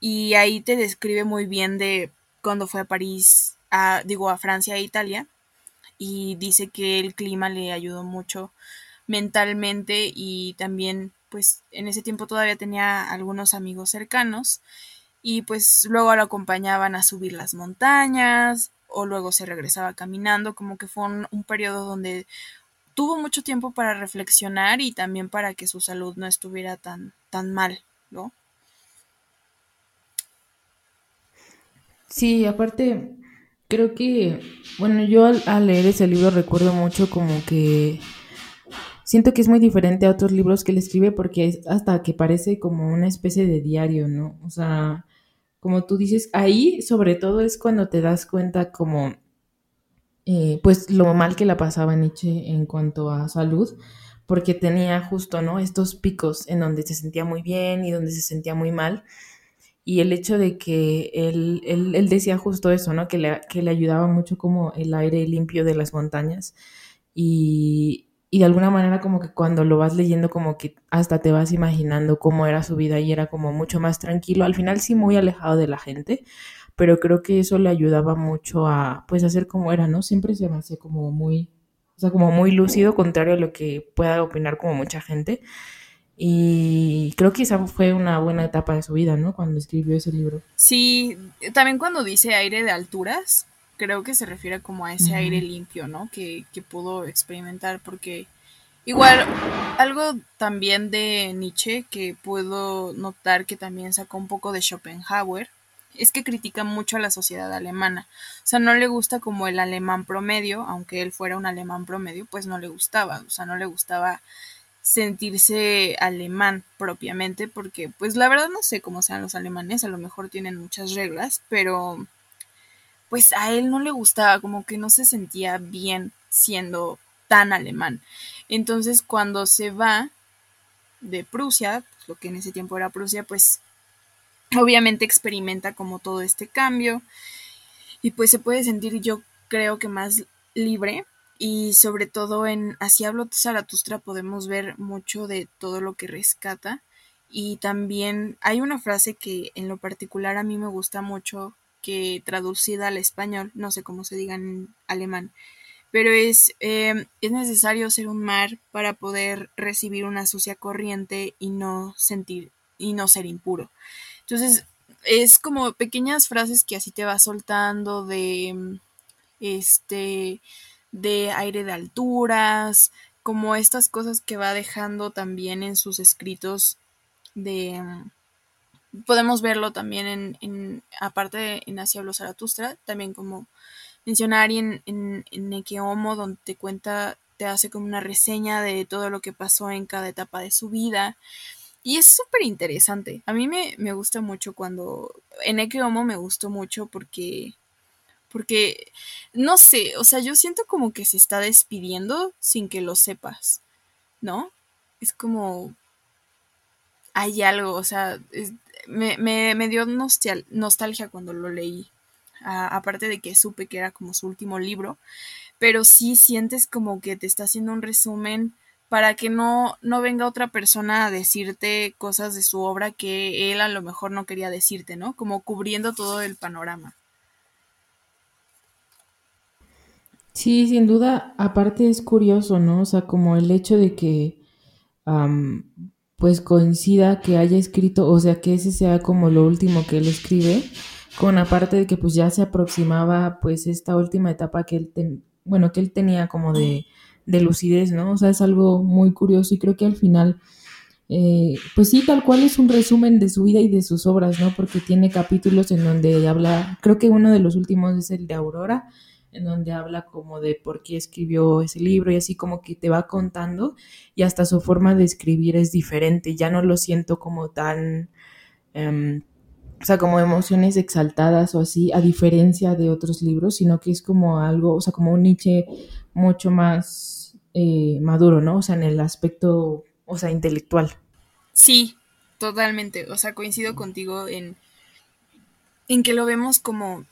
Y ahí te describe muy bien de cuando fue a París, a, digo, a Francia e Italia, y dice que el clima le ayudó mucho mentalmente y también pues en ese tiempo todavía tenía algunos amigos cercanos y pues luego lo acompañaban a subir las montañas o luego se regresaba caminando, como que fue un periodo donde tuvo mucho tiempo para reflexionar y también para que su salud no estuviera tan, tan mal, ¿no? Sí, aparte, Creo que, bueno, yo al, leer ese libro recuerdo mucho como que siento que es muy diferente a otros libros que él escribe porque es hasta que parece como una especie de diario, ¿no? O sea, como tú dices, ahí sobre todo es cuando te das cuenta como, eh, pues lo mal que la pasaba Nietzsche en cuanto a salud, porque tenía justo, ¿no? Estos picos en donde se sentía muy bien y donde se sentía muy mal y el hecho de que él, él, decía justo eso, ¿no? Que le, que le ayudaba mucho como el aire limpio de las montañas y, y de alguna manera como que cuando lo vas leyendo como que hasta te vas imaginando cómo era su vida y era como mucho más tranquilo, al final sí muy alejado de la gente, pero creo que eso le ayudaba mucho a pues a ser como era, ¿no? Siempre se me hace como muy, o sea, como muy lúcido, contrario a lo que pueda opinar como mucha gente. Y creo que esa fue una buena etapa de su vida, ¿no? Cuando escribió ese libro. Sí, también cuando dice aire de alturas, creo que se refiere como a ese aire limpio, ¿no? Que, que pudo experimentar, porque igual algo también de Nietzsche que puedo notar que también sacó un poco de Schopenhauer, es que critica mucho a la sociedad alemana. O sea, no le gusta como el alemán promedio, aunque él fuera un alemán promedio, pues no le gustaba. O sea, no le gustaba sentirse alemán propiamente, porque pues la verdad no sé cómo sean los alemanes, a lo mejor tienen muchas reglas, pero pues a él no le gustaba, como que no se sentía bien siendo tan alemán. Entonces cuando se va de Prusia, pues, lo que en ese tiempo era Prusia, pues obviamente experimenta como todo este cambio y pues se puede sentir yo creo que más libre y sobre todo en Así hablo Zaratustra podemos ver mucho de todo lo que rescata y también hay una frase que en lo particular a mí me gusta mucho que traducida al español, no sé cómo se diga en alemán, pero es, em, es necesario ser un mar para poder recibir una sucia corriente y no sentir y no ser impuro. Entonces, es como pequeñas frases que así te va soltando de este de aire de alturas, como estas cosas que va dejando también en sus escritos de podemos verlo también en, en aparte de, en Asia habló Zaratustra, también como mencionar en, en, en Nekeomo, donde te cuenta, te hace como una reseña de todo lo que pasó en cada etapa de su vida. Y es súper interesante. A mí me, me, gusta mucho cuando. En Nekeomo me gustó mucho porque. Porque. No sé, o sea, yo siento como que se está despidiendo sin que lo sepas. ¿No? Es como. Hay algo, o sea, me, me, me dio nostal nostalgia cuando lo leí. Aparte de que supe que era como su último libro. Pero sí sientes como que te está haciendo un resumen para que no, no venga otra persona a decirte cosas de su obra que él a lo mejor no quería decirte, ¿no? Como cubriendo todo el panorama. Sí, sin duda, aparte es curioso, ¿no? O sea, como el hecho de que pues coincida que haya escrito, o sea, que ese sea como lo último que él escribe, con aparte de que pues ya se aproximaba pues esta última etapa que él, ten, bueno, que él tenía como de, de, lucidez, ¿no? O sea, es algo muy curioso y creo que al final, eh, pues sí, tal cual es un resumen de su vida y de sus obras, ¿no? Porque tiene capítulos en donde habla, creo que uno de los últimos es el de Aurora, en donde habla como de por qué escribió ese libro y así como que te va contando y hasta su forma de escribir es diferente, ya no lo siento como tan, um, o sea, como emociones exaltadas o así, a diferencia de otros libros, sino que es como algo, o sea, como un Nietzsche mucho más eh, maduro, ¿no? O sea, en el aspecto, o sea, intelectual. Sí, totalmente, o sea, coincido contigo en, en que lo vemos como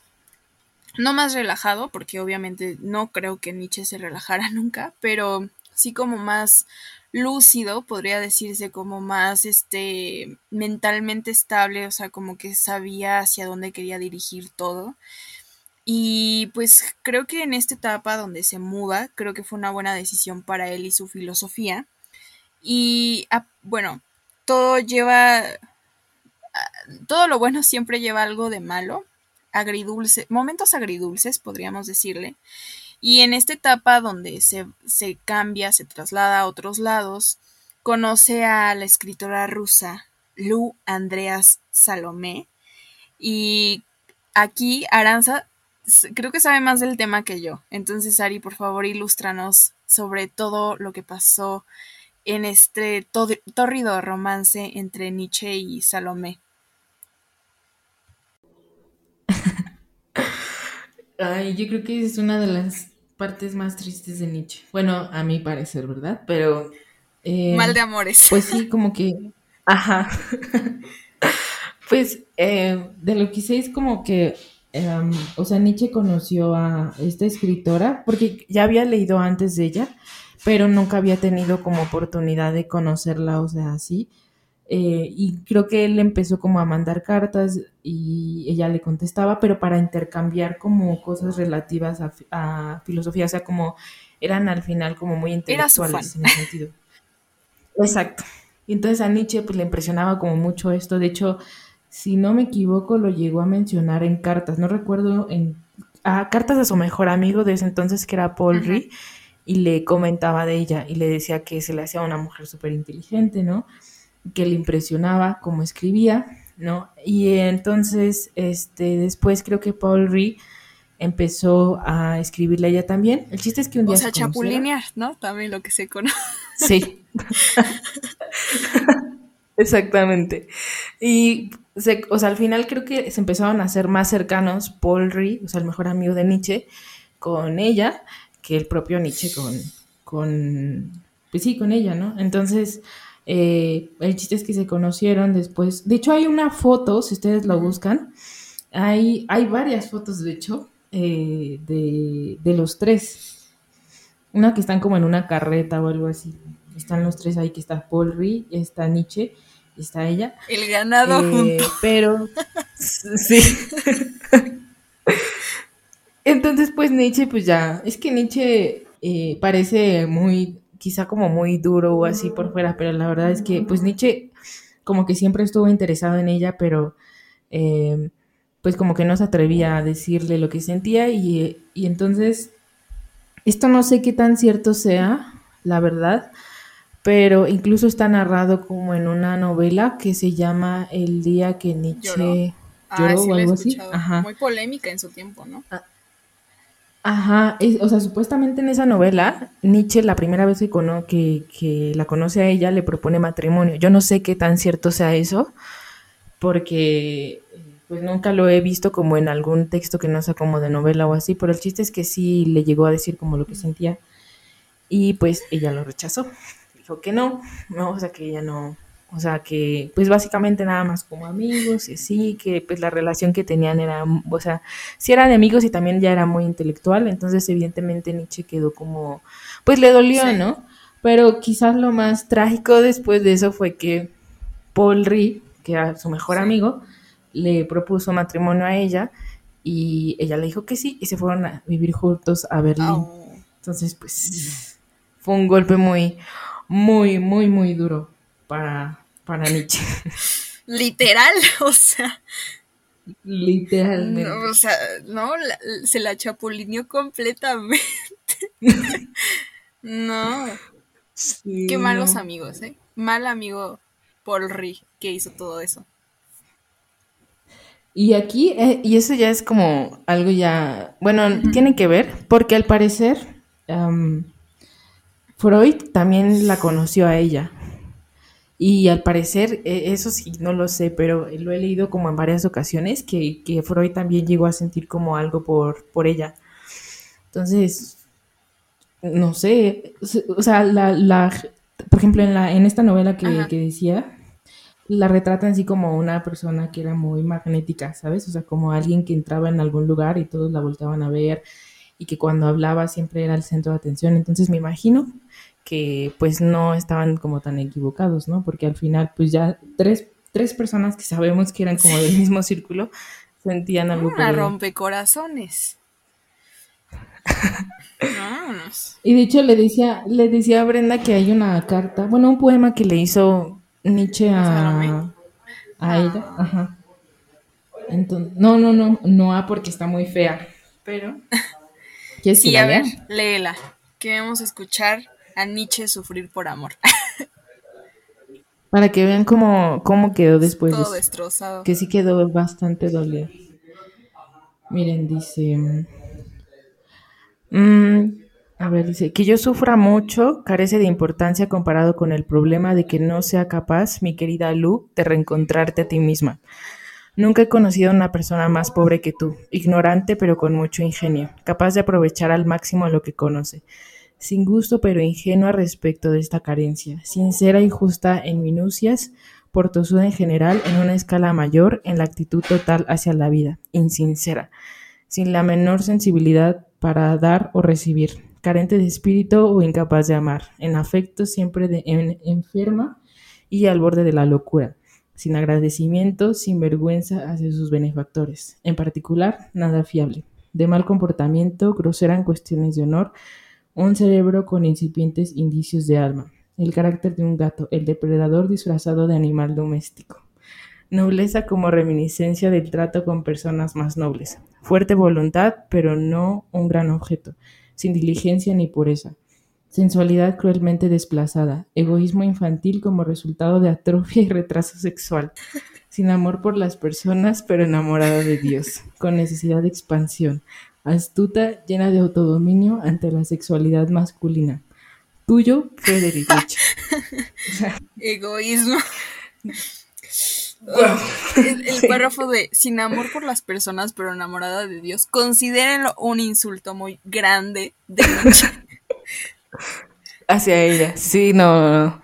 no más relajado, porque obviamente no creo que Nietzsche se relajara *laughs* nunca, pero sí como más lúcido, podría decirse como más este mentalmente estable, o sea, como que sabía hacia dónde quería dirigir todo. Y pues creo que en esta etapa donde se muda, creo que fue una buena decisión para él y su filosofía. Y ah, bueno, todo lleva ah, todo lo bueno siempre lleva algo de malo agridulce, momentos agridulces, podríamos decirle. Y en esta etapa donde se, se cambia, se traslada a otros lados, conoce a la escritora rusa Lu Andreas Salomé. Y aquí Aranza creo que sabe más del tema que yo. Entonces, Ari, por favor, ilústranos sobre todo lo que pasó en este tórrido romance entre Nietzsche y Salomé. Ay, yo creo que es una de las partes más tristes de Nietzsche. Bueno, a mi parecer, ¿verdad? Pero... Eh, Mal de amores. Pues sí, como que... Ajá. *laughs* pues eh, de lo que sé es como que... Eh, o sea, Nietzsche conoció a esta escritora porque ya había leído antes de ella, pero nunca había tenido como oportunidad de conocerla, o sea, así. Eh, y creo que él empezó como a mandar cartas y ella le contestaba, pero para intercambiar como cosas relativas a, a filosofía, o sea, como eran al final como muy intelectuales en ese sentido. *laughs* Exacto. Y entonces a Nietzsche pues le impresionaba como mucho esto, de hecho, si no me equivoco, lo llegó a mencionar en cartas, no recuerdo, en a cartas a su mejor amigo de ese entonces que era Paul -huh. y le comentaba de ella y le decía que se le hacía una mujer súper inteligente, ¿no? que le impresionaba cómo escribía, ¿no? Y entonces, este, después creo que Paul Ree empezó a escribirle a ella también. El chiste es que un día... O sea, chapulinear, ¿no? También lo que se conoce. Sí. *laughs* Exactamente. Y, se, o sea, al final creo que se empezaron a ser más cercanos Paul Ree, o sea, el mejor amigo de Nietzsche, con ella, que el propio Nietzsche con, con pues sí, con ella, ¿no? Entonces, eh, el chiste es que se conocieron después. De hecho, hay una foto, si ustedes lo buscan, hay, hay varias fotos, de hecho, eh, de, de, los tres. Una que están como en una carreta o algo así. Están los tres ahí, que está Paul Ree, está Nietzsche, está ella. El ganado eh, junto. Pero, *laughs* sí. Entonces, pues Nietzsche, pues ya, es que Nietzsche eh, parece muy, quizá como muy duro o así por fuera, pero la verdad es que, pues Nietzsche como que siempre estuvo interesado en ella, pero eh, pues como que no se atrevía a decirle lo que sentía y, y entonces, esto no sé qué tan cierto sea, la verdad, pero incluso está narrado como en una novela que se llama El día que Nietzsche lloró, lloró sí o algo así. Ajá. Muy polémica en su tiempo, ¿no? Ajá, es- o sea, supuestamente en esa novela, Nietzsche la primera vez que, cono- que, que la conoce a ella le propone matrimonio. Yo no sé qué tan cierto sea eso, porque pues nunca lo he visto como en algún texto que no sea como de novela o así, pero el chiste es que sí le llegó a decir como lo que sentía y pues ella lo rechazó. Dijo que no, no, o sea que ella no, o sea que pues básicamente nada más como amigos y sí, que pues la relación que tenían era, o sea, sí eran amigos y también ya era muy intelectual, entonces evidentemente Nietzsche quedó como, pues le dolió, Sí. ¿no? Pero quizás lo más trágico después de eso fue que Paul Rí, que era su mejor Sí. amigo, le propuso matrimonio a ella y ella le dijo que sí y se fueron a vivir juntos a Berlín. Entonces, pues fue un golpe muy, muy, muy, muy duro para, para Nietzsche. *laughs* Literal, *laughs* o sea, Literalmente. no, o sea, no, la- se la chapulineó completamente. *laughs* No, Sí, qué malos no. amigos, ¿eh? Mal amigo Paul Rí que hizo todo eso. Y aquí, eh, y eso ya es como algo ya, bueno, tiene que ver, porque al parecer Freud también la conoció a ella. Y al parecer, eh, eso sí, no lo sé, pero lo he leído como en varias ocasiones, que, que Freud también llegó a sentir como algo por, por ella. Entonces, no sé, o sea, la, la, por ejemplo, en, la, en esta novela que, que decía, la retratan así como una persona que era muy magnética, ¿sabes? O sea, como alguien que entraba en algún lugar y todos la volteaban a ver y que cuando hablaba siempre era el centro de atención. Entonces me imagino que pues no estaban como tan equivocados, ¿no? Porque al final pues ya tres, tres personas que sabemos que eran como del mismo círculo sentían algo Una rompecorazones. *laughs* Vámonos. Y de hecho le decía, le decía a Brenda que hay una carta, bueno, un poema que le hizo Nietzsche a, Salomé. a ella. Ajá. Entonces, no, no, no, no a porque está muy fea. Pero. *laughs* ¿Quieres que Sí, a ver, léela. Queremos escuchar a Nietzsche sufrir por amor. Para que vean cómo, cómo quedó después de Todo destrozado. Que sí quedó bastante dolido. Miren, dice. mm, a ver, dice que yo sufra mucho carece de importancia comparado con el problema de que no sea capaz, mi querida Lu, de reencontrarte a ti misma. Nunca he conocido a una persona más pobre que tú, ignorante pero con mucho ingenio, capaz de aprovechar al máximo lo que conoce, sin gusto pero ingenua respecto de esta carencia, sincera y justa en minucias, por tosuda en general, en una escala mayor, en la actitud total hacia la vida, insincera, sin la menor sensibilidad para dar o recibir, carente de espíritu o incapaz de amar, en afecto siempre de, en, enferma y al borde de la locura, sin agradecimiento, sin vergüenza hacia sus benefactores, en particular, nada fiable, de mal comportamiento, grosera en cuestiones de honor, un cerebro con incipientes indicios de alma, el carácter de un gato, el depredador disfrazado de animal doméstico. Nobleza como reminiscencia del trato con personas más nobles. Fuerte voluntad, pero no un gran objeto, sin diligencia ni pureza. Sensualidad cruelmente desplazada. Egoísmo infantil como resultado de atrofia y retraso sexual. Sin amor por las personas, pero enamorada de Dios. Con necesidad de expansión. Astuta, llena de autodominio ante la sexualidad masculina. Tuyo, Frederick Rich. *laughs* Egoísmo. El, el *laughs* párrafo de sin amor por las personas, pero enamorada de Dios. Considérenlo un insulto muy grande de. *laughs* Hacia ella. Sí, no, no.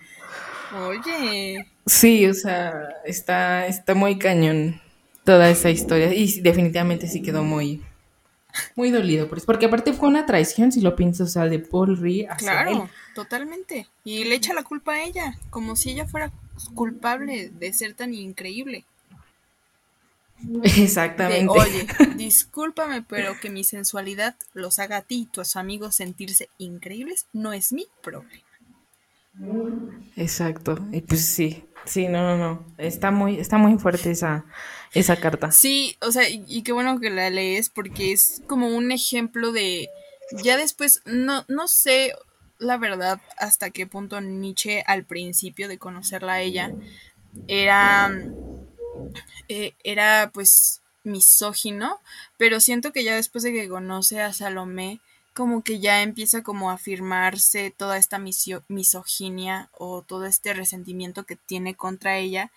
Oye, Sí, o sea, está, está muy cañón toda esa historia. Y definitivamente sí quedó muy, muy dolido. pues, Porque aparte fue una traición, si lo piensas, o sea, de Paul Rí hacia él. claro, totalmente. Y le echa la culpa a ella, como si ella fuera culpable de ser tan increíble. Exactamente. oye, *laughs* discúlpame, pero que mi sensualidad los haga a ti y tus amigos sentirse increíbles no es mi problema. Exacto. Y pues sí, sí, no, no, no. Está muy, está muy fuerte esa, esa carta. Sí, o sea, y, qué bueno que la lees porque es como un ejemplo de. Ya después, no, no sé la verdad hasta qué punto Nietzsche al principio de conocerla a ella era. Eh, era pues misógino, pero siento que ya después de que conoce a Salomé, como que ya empieza como a afirmarse toda esta misoginia o todo este resentimiento que tiene contra ella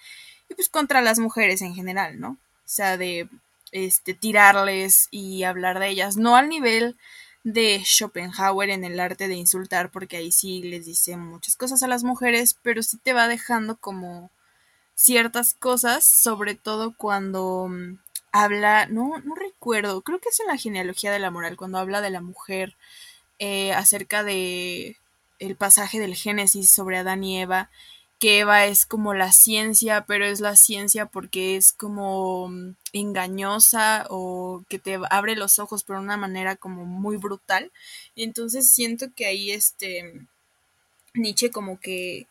y pues contra las mujeres en general, ¿no? O sea, de este tirarles y hablar de ellas, no al nivel de Schopenhauer en el arte de insultar, porque ahí sí les dice muchas cosas a las mujeres, pero sí te va dejando como ciertas cosas, sobre todo cuando mm, habla, no, no recuerdo, creo que es en la genealogía de la moral, cuando habla de la mujer eh, acerca de el pasaje del Génesis sobre Adán y Eva, que Eva es como la ciencia, pero es la ciencia porque es como mm, engañosa o que te abre los ojos por una manera como muy brutal. Entonces siento que ahí este Nietzsche como que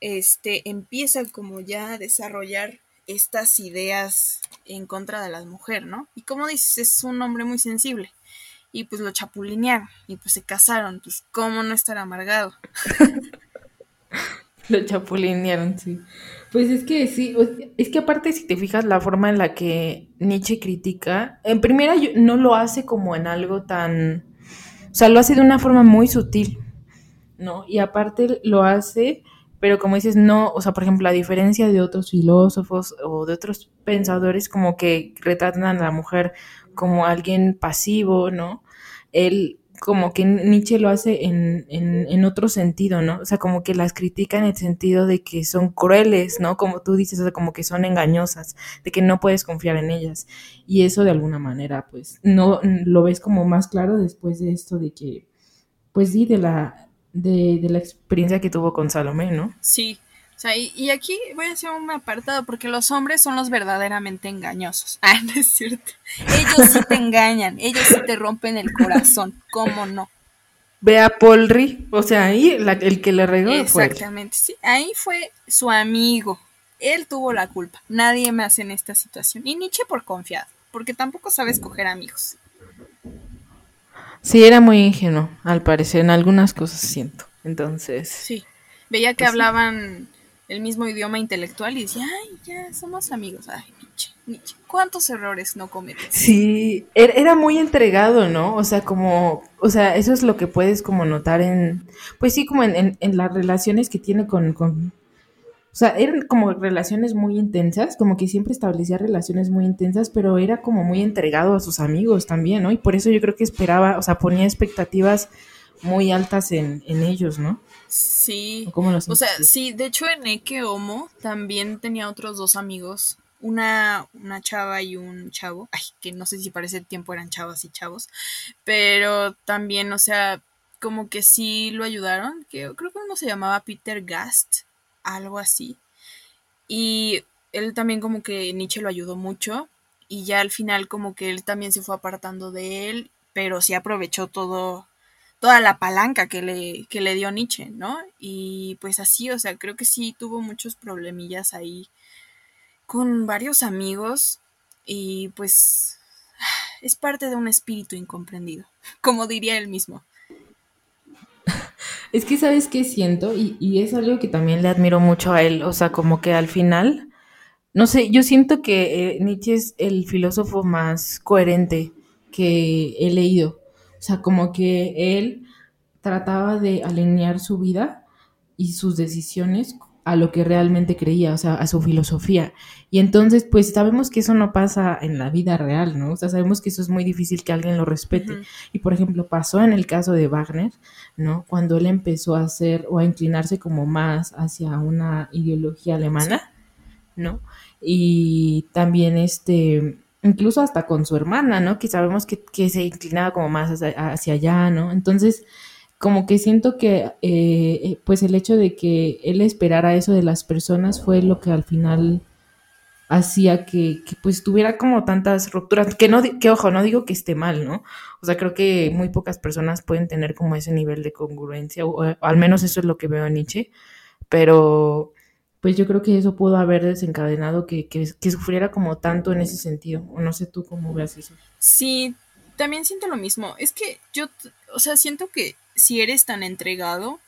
este empieza como ya a desarrollar estas ideas en contra de las mujeres, ¿no? Y como dices, es un hombre muy sensible. Y pues lo chapulinearon y pues se casaron, pues cómo no estar amargado. *laughs* *laughs* lo chapulinearon, sí. Pues es que sí, es que aparte si te fijas la forma en la que Nietzsche critica, en primera no lo hace como en algo tan, o sea, lo hace de una forma muy sutil, ¿no? Y aparte lo hace pero como dices, no, o sea, por ejemplo, a diferencia de otros filósofos o de otros pensadores como que retratan a la mujer como alguien pasivo, ¿no? Él como que Nietzsche lo hace en, en, en, otro sentido, ¿no? O sea, como que las critica en el sentido de que son crueles, ¿no? Como tú dices, o sea, como que son engañosas, de que no puedes confiar en ellas. Y eso de alguna manera, pues, no lo ves como más claro después de esto de que, pues sí, de la, de, de la experiencia que tuvo con Salomé, ¿no? Sí. O sea, y, aquí voy a hacer un apartado porque los hombres son los verdaderamente engañosos. *laughs* Ah, no es cierto. Ellos sí te engañan, ellos sí te rompen el corazón, ¿cómo no? Ve a Polri, o sea, ahí el que le regó Exactamente, sí. Ahí fue su amigo. Él tuvo la culpa. Nadie más en esta situación. Y Nietzsche por confiado, porque tampoco sabe escoger amigos. Sí, era muy ingenuo, al parecer, en algunas cosas siento. Entonces. Sí. Veía que pues hablaban el mismo idioma intelectual y decía, ay, ya somos amigos. Ay, Nietzsche, Nietzsche. ¿Cuántos errores no cometes? Sí, er, era muy entregado, ¿no? O sea, como, o sea, eso es lo que puedes como notar en, pues sí, como en, en, las relaciones que tiene con, con, o sea, eran como relaciones muy intensas, como que siempre establecía relaciones muy intensas, pero era como muy entregado a sus amigos también, ¿no? Y por eso yo creo que esperaba, o sea, ponía expectativas muy altas en, ellos, ¿no? Sí. ¿O, sea, sí, de hecho en Eke Homo también tenía otros dos amigos, una, una chava y un chavo, ay, que no sé si para ese tiempo eran chavas y chavos, pero también, o sea, como que sí lo ayudaron, que creo que uno se llamaba Peter Gast algo así. Y él también como que Nietzsche lo ayudó mucho y ya al final como que él también se fue apartando de él, pero sí aprovechó todo toda la palanca que le, que le dio Nietzsche, ¿no? Y pues así, o sea, creo que sí tuvo muchos problemillas ahí con varios amigos y pues *sighs* es parte de un espíritu incomprendido, *laughs* como diría él mismo. *laughs* Es que sabes qué siento y, es algo que también le admiro mucho a él, o sea, como que al final, no sé, yo siento que eh, Nietzsche es el filósofo más coherente que he leído, sea, como que él trataba de alinear su vida y sus decisiones a lo que realmente creía, o sea, a su filosofía. Y entonces, pues sabemos que eso no pasa en la vida real, ¿no? O sea, sabemos que eso es muy difícil que alguien lo respete. Y por ejemplo, pasó en el caso de Wagner, ¿no? Cuando él empezó a hacer o a inclinarse como más hacia una ideología alemana, ¿no? Y también este, incluso hasta con su hermana, ¿no? Que sabemos que, que se inclinaba como más hacia, allá, ¿no? Entonces, como que siento que eh, eh, pues el hecho de que él esperara eso de las personas fue lo que al final hacía que, pues tuviera como tantas rupturas, que no, que ojo, no digo que esté mal, ¿no? O sea, creo que muy pocas personas pueden tener como ese nivel de congruencia, o, al menos eso es lo que veo en Nietzsche, pero pues yo creo que eso pudo haber desencadenado que, que, sufriera como tanto en ese sentido, o no sé tú cómo veas eso. Sí, también siento lo mismo, es que yo, o sea, siento que si eres tan entregado,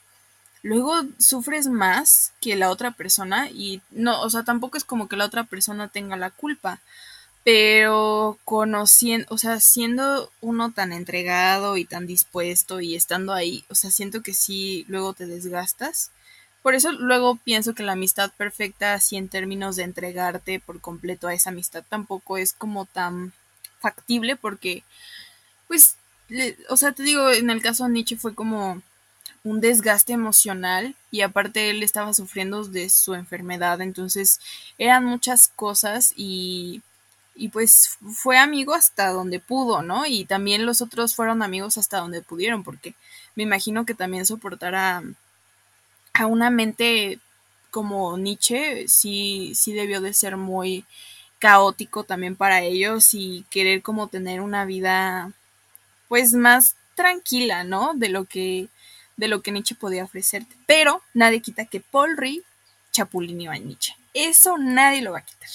luego sufres más que la otra persona y no, o sea, tampoco es como que la otra persona tenga la culpa, pero conociendo, o sea, siendo uno tan entregado y tan dispuesto y estando ahí, o sea, siento que sí, luego te desgastas. Por eso luego pienso que la amistad perfecta, así en términos de entregarte por completo a esa amistad, tampoco es como tan factible porque, pues, o sea, te digo, en el caso de Nietzsche fue como un desgaste emocional y aparte él estaba sufriendo de su enfermedad, entonces eran muchas cosas y, y pues fue amigo hasta donde pudo, ¿no? Y también los otros fueron amigos hasta donde pudieron, porque me imagino que también soportar a, una mente como Nietzsche sí, sí debió de ser muy caótico también para ellos y querer como tener una vida pues más tranquila, ¿no? De lo que de lo que Nietzsche podía ofrecerte. Pero nadie quita que Paul Rí chapulineó a Nietzsche. Eso nadie lo va a quitar.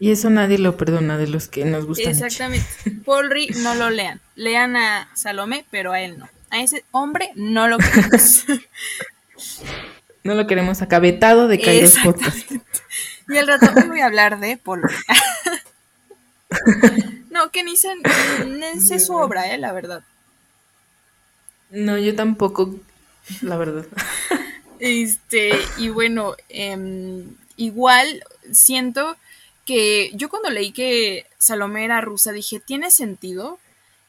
Y eso nadie lo perdona de los que nos gustan. Exactamente. Paul Rí no lo lean. Lean a Salomé, pero a él no. A ese hombre no lo queremos. *laughs* no lo queremos acabetado de Kairos Podcast. Y al rato voy a hablar de Rí. *laughs* no, que ni sé, ni sé su obra, eh, la verdad. No, yo tampoco, la verdad. Este, y bueno, em, igual siento que yo cuando leí que Salomé era rusa dije, tiene sentido,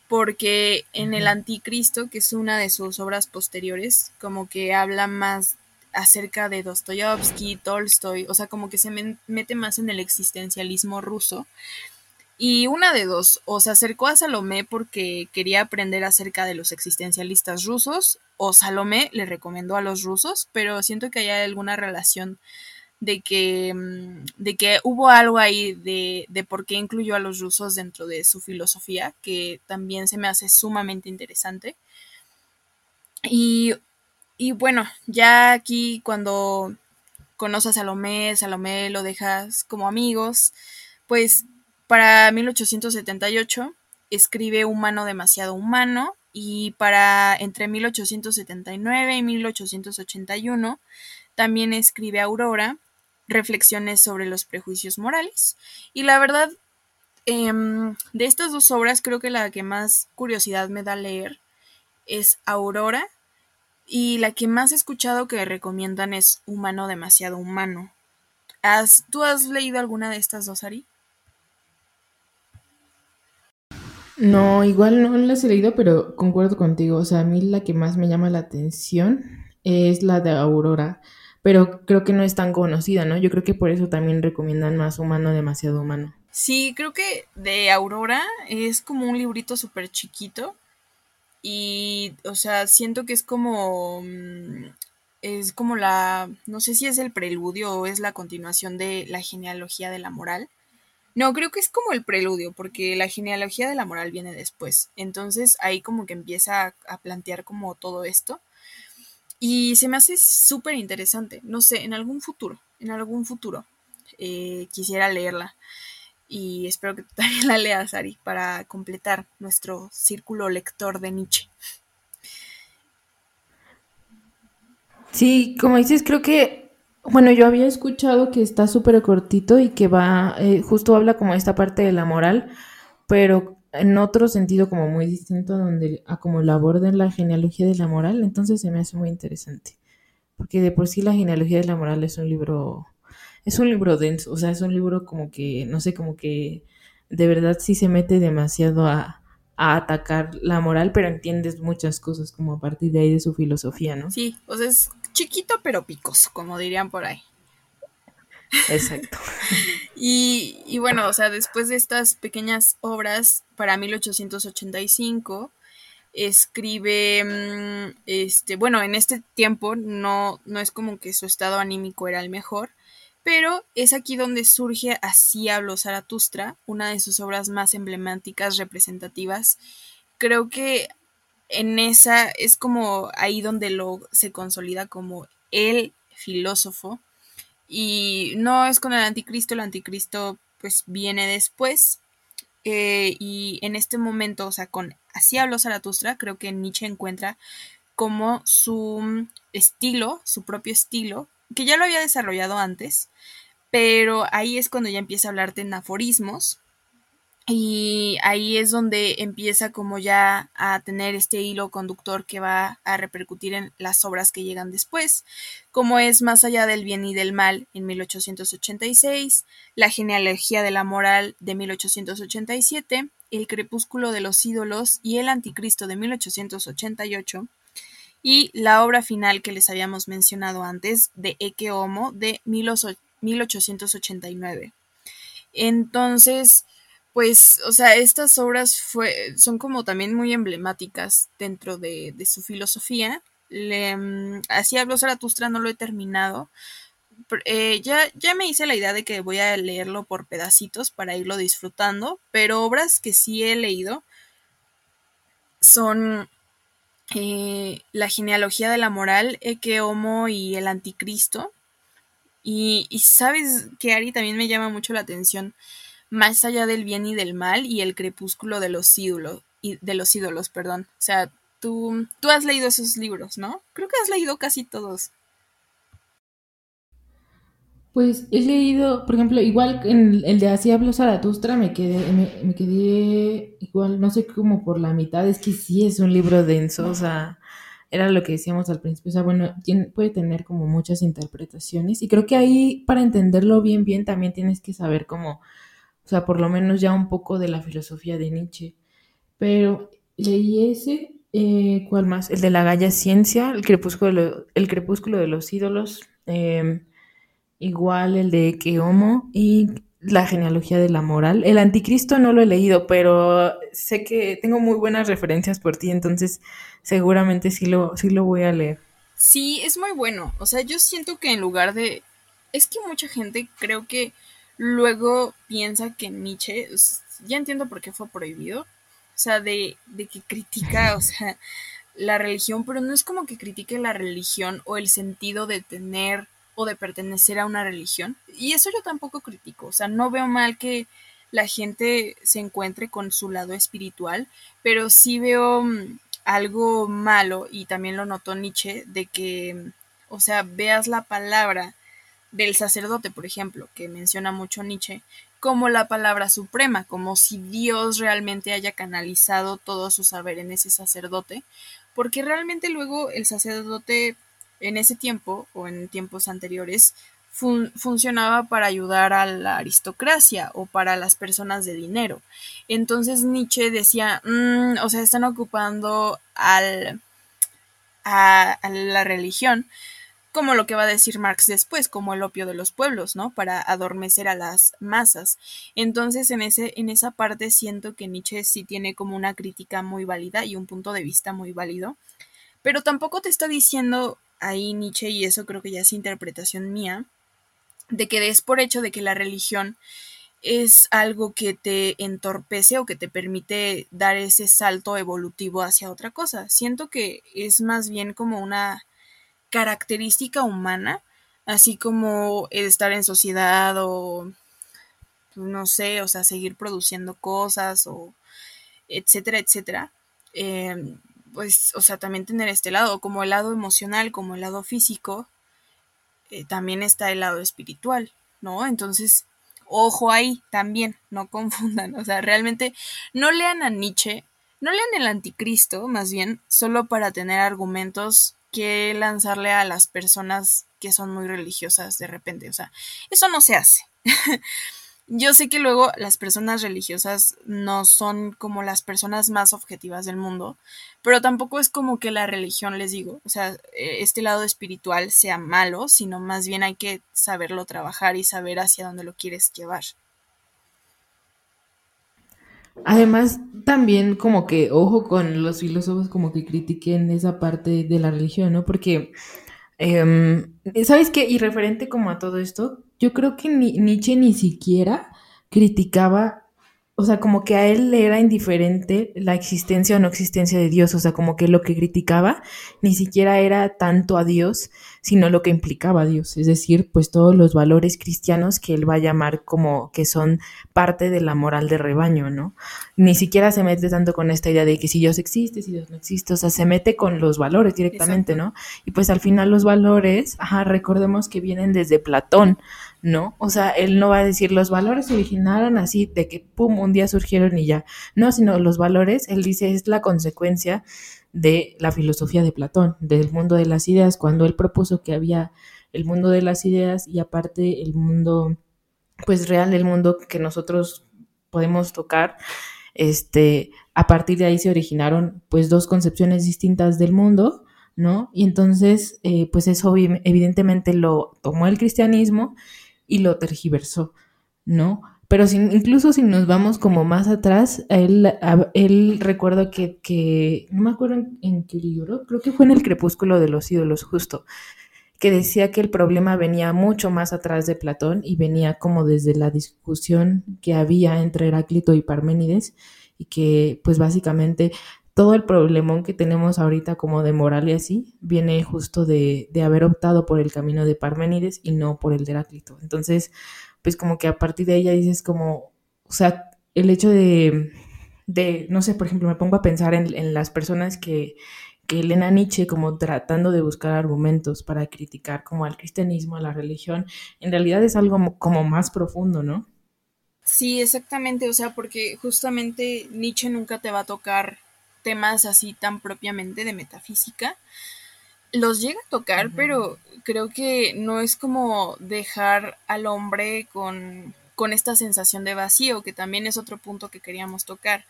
porque en el Anticristo, que es una de sus obras posteriores, como que habla más acerca de Dostoyevsky, Tolstoy, o sea, como que se mete más en el existencialismo ruso. Y una de dos, o se acercó a Salomé porque quería aprender acerca de los existencialistas rusos, o Salomé le recomendó a los rusos, pero siento que hay alguna relación de que, mm, de que hubo algo ahí de, de por qué incluyó a los rusos dentro de su filosofía, que también se me hace sumamente interesante. Y, y bueno, ya aquí cuando conoces a Salomé, Salomé lo dejas como amigos, pues para 1878 escribe Humano demasiado humano y para entre 1879 y 1881 también escribe Aurora, reflexiones sobre los prejuicios morales. Y la verdad, em, de estas dos obras creo que la que más curiosidad me da leer es Aurora y la que más he escuchado que recomiendan es Humano demasiado humano. ¿Has, ¿Tú has leído alguna de estas dos, Ari? No, igual no las he leído, pero concuerdo contigo. O sea, a mí la que más me llama la atención es la de Aurora, pero creo que no es tan conocida, ¿no? Yo creo que por eso también recomiendan más humano, demasiado humano. Sí, creo que de Aurora es como un librito súper chiquito y, o sea, siento que es como, mm, es como la, no sé si es el preludio o es la continuación de la genealogía de la moral no, creo que es como el preludio, porque la genealogía de la moral viene después. Entonces ahí como que empieza a, plantear como todo esto. Y se me hace súper interesante. No sé, en algún futuro, en algún futuro eh, quisiera leerla. Y espero que *laughs* también la leas, Ari, para completar nuestro círculo lector de Nietzsche. Sí, como dices, creo que bueno, yo había escuchado que está súper cortito y que va, eh, justo habla como esta parte de la moral, pero en otro sentido como muy distinto, donde a como lo aborda en la genealogía de la moral, entonces se me hace muy interesante, porque de por sí la genealogía de la moral es un libro, es un libro denso, o sea, es un libro como que, no sé, como que de verdad sí se mete demasiado a, a atacar la moral, pero entiendes muchas cosas como a partir de ahí de su filosofía, ¿no? Sí, o sea, es chiquito pero picoso, como dirían por ahí. Exacto. *laughs* y, y, bueno, o sea, después de estas pequeñas obras, para 1885, escribe, mm, este, bueno, en este tiempo no, no es como que su estado anímico era el mejor, Pero es aquí donde surge Así habló Zaratustra, una de sus obras más emblemáticas, representativas. Creo que en esa es como ahí donde lo se consolida como el filósofo. Y no es con el anticristo, el anticristo pues viene después. Eh, y en este momento, o sea, con Así habló Zaratustra, creo que Nietzsche encuentra como su estilo, su propio estilo, que ya lo había desarrollado antes, pero ahí es cuando ya empieza a hablar de aforismos y ahí es donde empieza como ya a tener este hilo conductor que va a repercutir en las obras que llegan después, como es Más allá del bien y del mal en 1886, La genealogía de la moral de 1887, El crepúsculo de los ídolos y El anticristo de 1888, y la obra final que les habíamos mencionado antes de Eke Homo de 1889. Entonces, pues, o sea, estas obras fue, son como también muy emblemáticas dentro de, su filosofía. Le, mm, así habló Zaratustra, no lo he terminado. Eh, ya, ya me hice la idea de que voy a leerlo por pedacitos para irlo disfrutando, pero obras que sí he leído son eh, La genealogía de la moral, Eke Homo y el anticristo. Y, y sabes que Ari también me llama mucho la atención más allá del bien y del mal y el crepúsculo de los ídolos, de los ídolos, perdón. O sea, tú, tú has leído esos libros, ¿no? Creo que has leído casi todos. Pues he leído, por ejemplo, igual en el de Así hablo Zaratustra me quedé, me, quedé igual, no sé, como por la mitad, es que sí es un libro denso, o sea, era lo que decíamos al principio, o sea, bueno, puede tener como muchas interpretaciones y creo que ahí para entenderlo bien, bien, también tienes que saber como o sea, por lo menos ya un poco de la filosofía de Nietzsche. Pero leí ese, eh, ¿cuál más? El de la Galla Ciencia, el crepúsculo, el crepúsculo de los ídolos, em, igual el de Que Homo y la genealogía de la moral. El anticristo no lo he leído, pero sé que tengo muy buenas referencias por ti, entonces seguramente sí lo, sí lo voy a leer. Sí, es muy bueno. O sea, yo siento que en lugar de... Es que mucha gente creo que Luego piensa que Nietzsche, ya entiendo por qué fue prohibido, o sea, de, de que critica, o sea, la religión, pero no es como que critique la religión o el sentido de tener o de pertenecer a una religión. Y eso yo tampoco critico, o sea, no veo mal que la gente se encuentre con su lado espiritual, pero sí veo mm, algo malo, y también lo notó Nietzsche, de que, o sea, veas la palabra del sacerdote, por ejemplo, que menciona mucho Nietzsche, como la palabra suprema, como si Dios realmente haya canalizado todo su saber en ese sacerdote, porque realmente luego el sacerdote en ese tiempo o en tiempos anteriores funcionaba para ayudar a la aristocracia o para las personas de dinero. Entonces Nietzsche decía, mm, o sea, están ocupando al, a la religión como lo que va a decir Marx después, como el opio de los pueblos, ¿no? Para adormecer a las masas. Entonces, en, ese, en esa parte siento que Nietzsche sí tiene como una crítica muy válida y un punto de vista muy válido, pero tampoco te está diciendo ahí Nietzsche, y eso creo que ya es interpretación mía, de que des por hecho de que la religión es algo que te entorpece o que te permite dar ese salto evolutivo hacia otra cosa. Siento que es más bien como una característica humana, así como estar en sociedad o pues, no sé, o sea, seguir produciendo cosas o etcétera, etcétera. Em, pues, o sea, también tener este lado, como el lado emocional, como el lado físico, eh, también está el lado espiritual, ¿no? Entonces, ojo ahí también, no confundan, *laughs* o sea, realmente no lean a Nietzsche, no lean el anticristo, más bien, solo para tener argumentos que lanzarle a las personas que son muy religiosas de repente. O sea, eso no se hace. *laughs* Yo sé que luego las personas religiosas no son como las personas más objetivas del mundo, pero tampoco es como que la religión, les digo, o sea, e, este lado espiritual sea malo, sino más bien hay que saberlo trabajar y saber hacia dónde lo quieres llevar. Además, también como que, ojo con los filósofos como que critiquen esa parte de la religión, ¿no? Porque, em, ¿sabes qué? Y referente como a todo esto, yo creo que Nietzsche ni siquiera criticaba o sea, como que a él le era indiferente la existencia o no existencia de Dios, o sea, como que lo que criticaba ni siquiera era tanto a Dios, sino lo que implicaba a Dios, es decir, pues todos los valores cristianos que él va a llamar como que son parte de la moral de rebaño, ¿no? Ni siquiera se mete tanto con esta idea de que si Dios existe, si Dios no existe, o sea, se mete con los valores directamente, ¿no? Y pues al final los valores, ajá, recordemos que vienen desde Platón, ¿no? O sea, él no va a decir los valores se originaron así de que, pum, un día surgieron y ya. No, sino los valores, él dice, es la consecuencia de la filosofía de Platón, del mundo de las ideas, cuando él propuso que había el mundo de las ideas y aparte el mundo, pues real, el mundo que nosotros podemos tocar, este, a partir de ahí se originaron pues dos concepciones distintas del mundo, ¿no? Y entonces, eh, pues eso evidentemente lo tomó el cristianismo y lo tergiversó, ¿no? Pero incluso si nos vamos como más atrás, él, él recuerda que, que, no me acuerdo en, qué libro, creo que fue en el Crepúsculo de los ídolos, justo, que decía que el problema venía mucho más atrás de Platón y venía como desde la discusión que había entre Heráclito y Parménides y que pues básicamente todo el problemón que tenemos ahorita como de moral y así viene justo de, de, haber optado por el camino de Parménides y no por el de Heráclito. Entonces, pues como que a partir de ella dices como, o sea, el hecho de, de no sé, por ejemplo, me pongo a pensar en, en las personas que, que leen a Nietzsche como tratando de buscar argumentos para criticar como al cristianismo, a la religión, en realidad es algo como más profundo, ¿no? Sí, exactamente, o sea, porque justamente Nietzsche nunca te va a tocar temas así tan propiamente de metafísica. Los llega a tocar, pero creo que no es como dejar al hombre con, con esta sensación de vacío, que también es otro punto que queríamos tocar.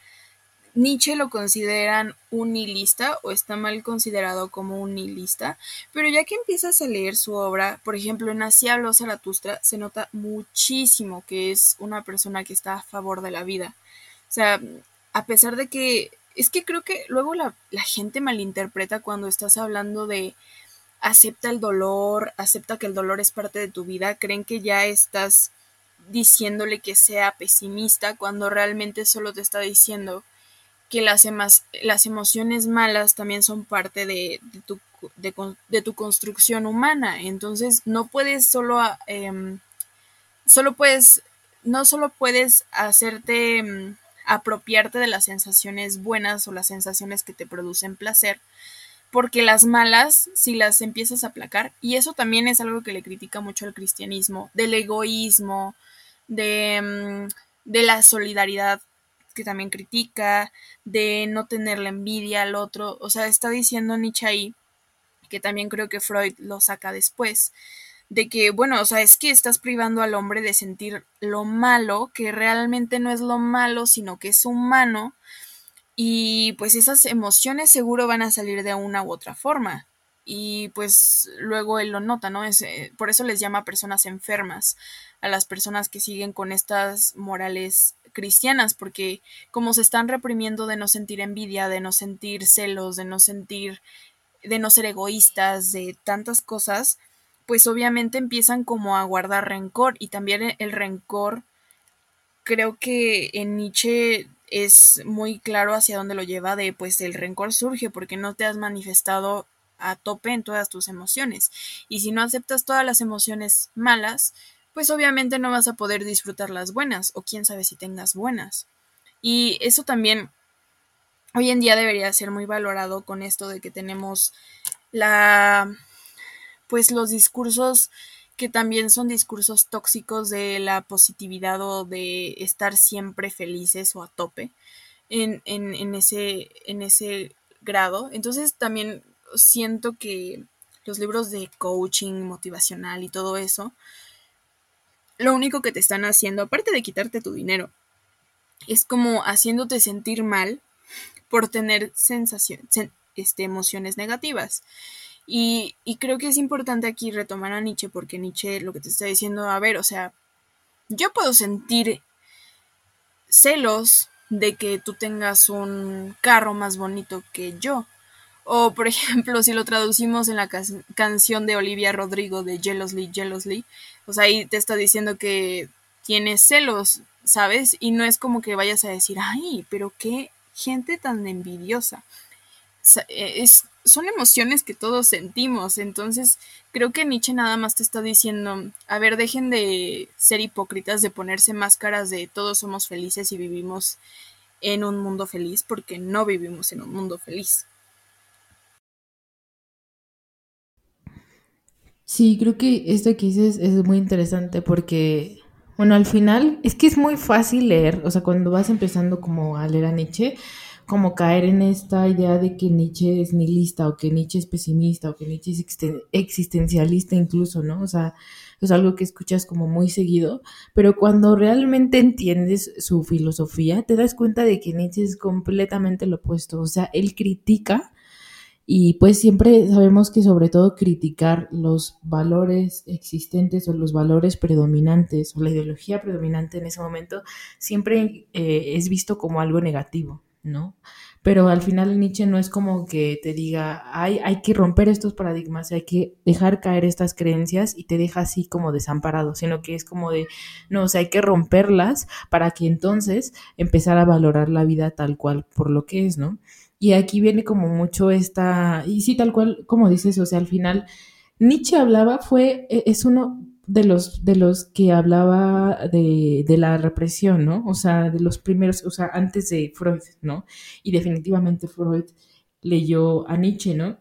Nietzsche lo consideran un nihilista o está mal considerado como un nihilista, pero ya que empiezas a leer su obra, por ejemplo en Así habló Zaratustra, se nota muchísimo que es una persona que está a favor de la vida. O sea, a pesar de que es que creo que luego la, gente malinterpreta cuando estás hablando de acepta el dolor, acepta que el dolor es parte de tu vida, creen que ya estás diciéndole que sea pesimista cuando realmente solo te está diciendo que las, las emociones malas también son parte de, tu, de, tu, construcción humana. Entonces no puedes solo, em, solo puedes, no solo puedes hacerte... Apropiarte de las sensaciones buenas o las sensaciones que te producen placer, porque las malas, si las empiezas a aplacar, y eso también es algo que le critica mucho al cristianismo, del egoísmo, de, mm, de la solidaridad que también critica, de no tener la envidia al otro, o sea, está diciendo Nietzsche ahí, que también creo que Freud lo saca después, de que, bueno, o sea, es que estás privando al hombre de sentir lo malo, que realmente no es lo malo, sino que es humano, y pues esas emociones seguro van a salir de una u otra forma. Y pues luego él lo nota, ¿no? Es, eh, por eso les llama personas enfermas a las personas que siguen con estas morales cristianas, porque como se están reprimiendo de no sentir envidia, de no sentir celos, de no sentir, de no ser egoístas, de tantas cosas, pues obviamente empiezan como a guardar rencor y también el rencor creo que en Nietzsche es muy claro hacia dónde lo lleva de pues el rencor surge porque no te has manifestado a tope en todas tus emociones. Y si no aceptas todas las emociones malas pues obviamente no vas a poder disfrutar las buenas o quién sabe si tengas buenas. Y eso también hoy en día debería ser muy valorado con esto de que tenemos la pues los discursos que también son discursos tóxicos de la positividad o de estar siempre felices o a tope en, en, ese, en ese grado. Entonces también siento que los libros de coaching motivacional y todo eso, lo único que te están haciendo, aparte de quitarte tu dinero, es como haciéndote sentir mal por tener sensaciones, este, emociones negativas. Y, creo que es importante aquí retomar a Nietzsche porque Nietzsche lo que te está diciendo, a ver, o sea, yo puedo sentir celos de que tú tengas un carro más bonito que yo. O, por *laughs* ejemplo, si lo traducimos en la canción de Olivia Rodrigo de Jealously, Jealously, O sea, ahí te está diciendo que tienes celos, ¿sabes? Y no es como que vayas a decir, ay, pero qué gente tan envidiosa. E, es, son emociones que todos sentimos, entonces creo que Nietzsche nada más te está diciendo, a ver, dejen de ser hipócritas, de ponerse máscaras de todos somos felices y vivimos en un mundo feliz, porque no vivimos en un mundo feliz. Sí, creo que esto que dices es muy interesante porque, bueno, al final es que es muy fácil leer, o sea, cuando vas empezando como a leer a Nietzsche, como caer en esta idea de que Nietzsche es nihilista o que Nietzsche es pesimista o que Nietzsche es existencialista incluso, ¿no? O sea, es algo que escuchas como muy seguido, pero cuando realmente entiendes su filosofía, te das cuenta de que Nietzsche es completamente lo opuesto, o sea, él critica y pues siempre sabemos que sobre todo criticar los valores existentes o los valores predominantes o la ideología predominante en ese momento siempre eh, es visto como algo negativo. ¿No? Pero al final Nietzsche no es como que te diga, hay, hay que romper estos paradigmas, hay que dejar caer estas creencias y te deja así como desamparado, sino que es como de, no, o sea, hay que romperlas para que entonces empezar a valorar la vida tal cual por lo que es, ¿no? Y aquí viene como mucho esta, y sí, tal cual como dices, o sea, al final Nietzsche hablaba, fue, e, es uno, de los, de los que hablaba de, de, la represión, ¿no? O sea, de los primeros, o sea, antes de Freud, ¿no? Y definitivamente Freud leyó a Nietzsche, ¿no?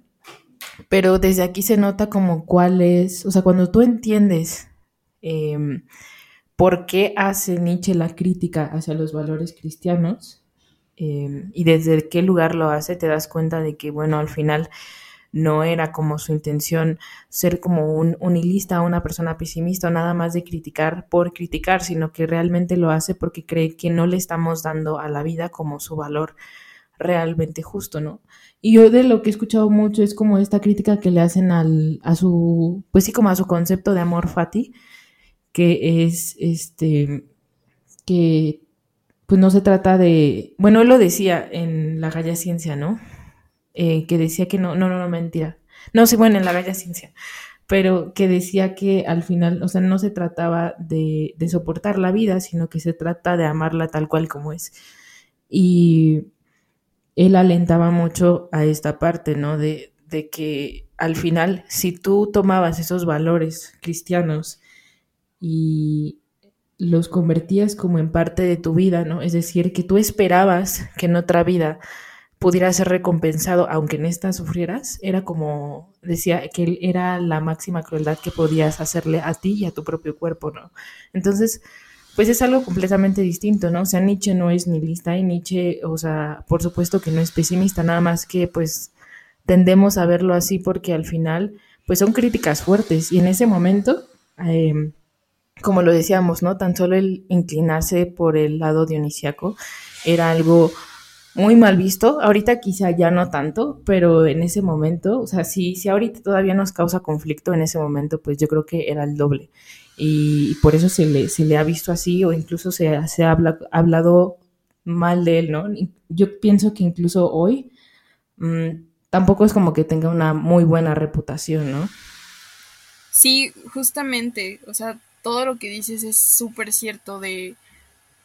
Pero desde aquí se nota como cuál es, o sea, cuando tú entiendes em, por qué hace Nietzsche la crítica hacia los valores cristianos em, y desde qué lugar lo hace, te das cuenta de que, bueno, al final no era como su intención ser como un unilista, una persona pesimista o nada más de criticar por criticar, sino que realmente lo hace porque cree que no le estamos dando a la vida como su valor realmente justo, ¿no? Y yo de lo que he escuchado mucho es como esta crítica que le hacen al, a su, pues sí, como a su concepto de amor fati, que es este, que pues no se trata de, bueno, él lo decía en la Galla Ciencia, ¿no? Eh, que decía que no, no, no, no, mentira. No sé, bueno, en la bella ciencia, pero que decía que al final, o sea, no se trataba de, de soportar la vida, sino que se trata de amarla tal cual como es. Y él alentaba mucho a esta parte, ¿no? De, de que al final, si tú tomabas esos valores cristianos y los convertías como en parte de tu vida, ¿no? Es decir, que tú esperabas que en otra vida pudiera ser recompensado, aunque en esta sufrieras, era como, decía, que era la máxima crueldad que podías hacerle a ti y a tu propio cuerpo, ¿no? Entonces, pues es algo completamente distinto, ¿no? O sea, Nietzsche no es ni lista y Nietzsche, o sea, por supuesto que no es pesimista, nada más que pues tendemos a verlo así porque al final, pues son críticas fuertes y en ese momento, em, como lo decíamos, ¿no? Tan solo el inclinarse por el lado dionisiaco era algo muy mal visto. Ahorita quizá ya no tanto, pero en ese momento, o sea, si, si ahorita todavía nos causa conflicto, en ese momento, pues yo creo que era el doble. Y, por eso se le, se le ha visto así o incluso se, se ha hablado mal de él, ¿no? Yo pienso que incluso hoy mm, tampoco es como que tenga una muy buena reputación, ¿no? Sí, justamente, o sea, todo lo que dices es súper cierto de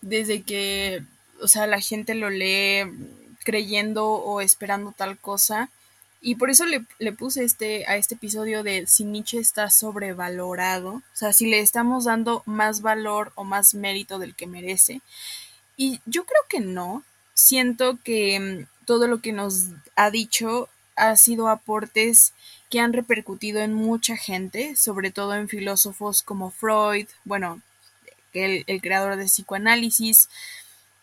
desde que o sea, la gente lo lee creyendo o esperando tal cosa. Y por eso le, puse este, a este episodio de si Nietzsche está sobrevalorado, o sea, si le estamos dando más valor o más mérito del que merece. Y yo creo que no. Siento que mm, todo lo que nos ha dicho ha sido aportes que han repercutido en mucha gente, sobre todo en filósofos como Freud, bueno, el creador de psicoanálisis,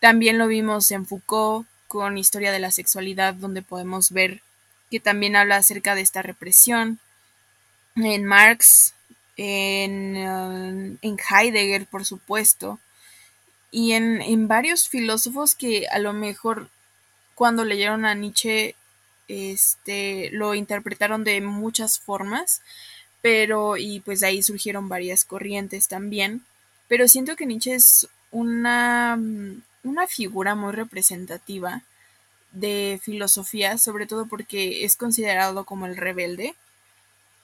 también lo vimos en Foucault con Historia de la Sexualidad, donde podemos ver que también habla acerca de esta represión. En Marx, en, uh, en Heidegger, por supuesto, y en, en, varios filósofos que a lo mejor cuando leyeron a Nietzsche este, lo interpretaron de muchas formas, pero y pues de ahí surgieron varias corrientes también. Pero siento que Nietzsche es una una figura muy representativa de filosofía, sobre todo porque es considerado como el rebelde.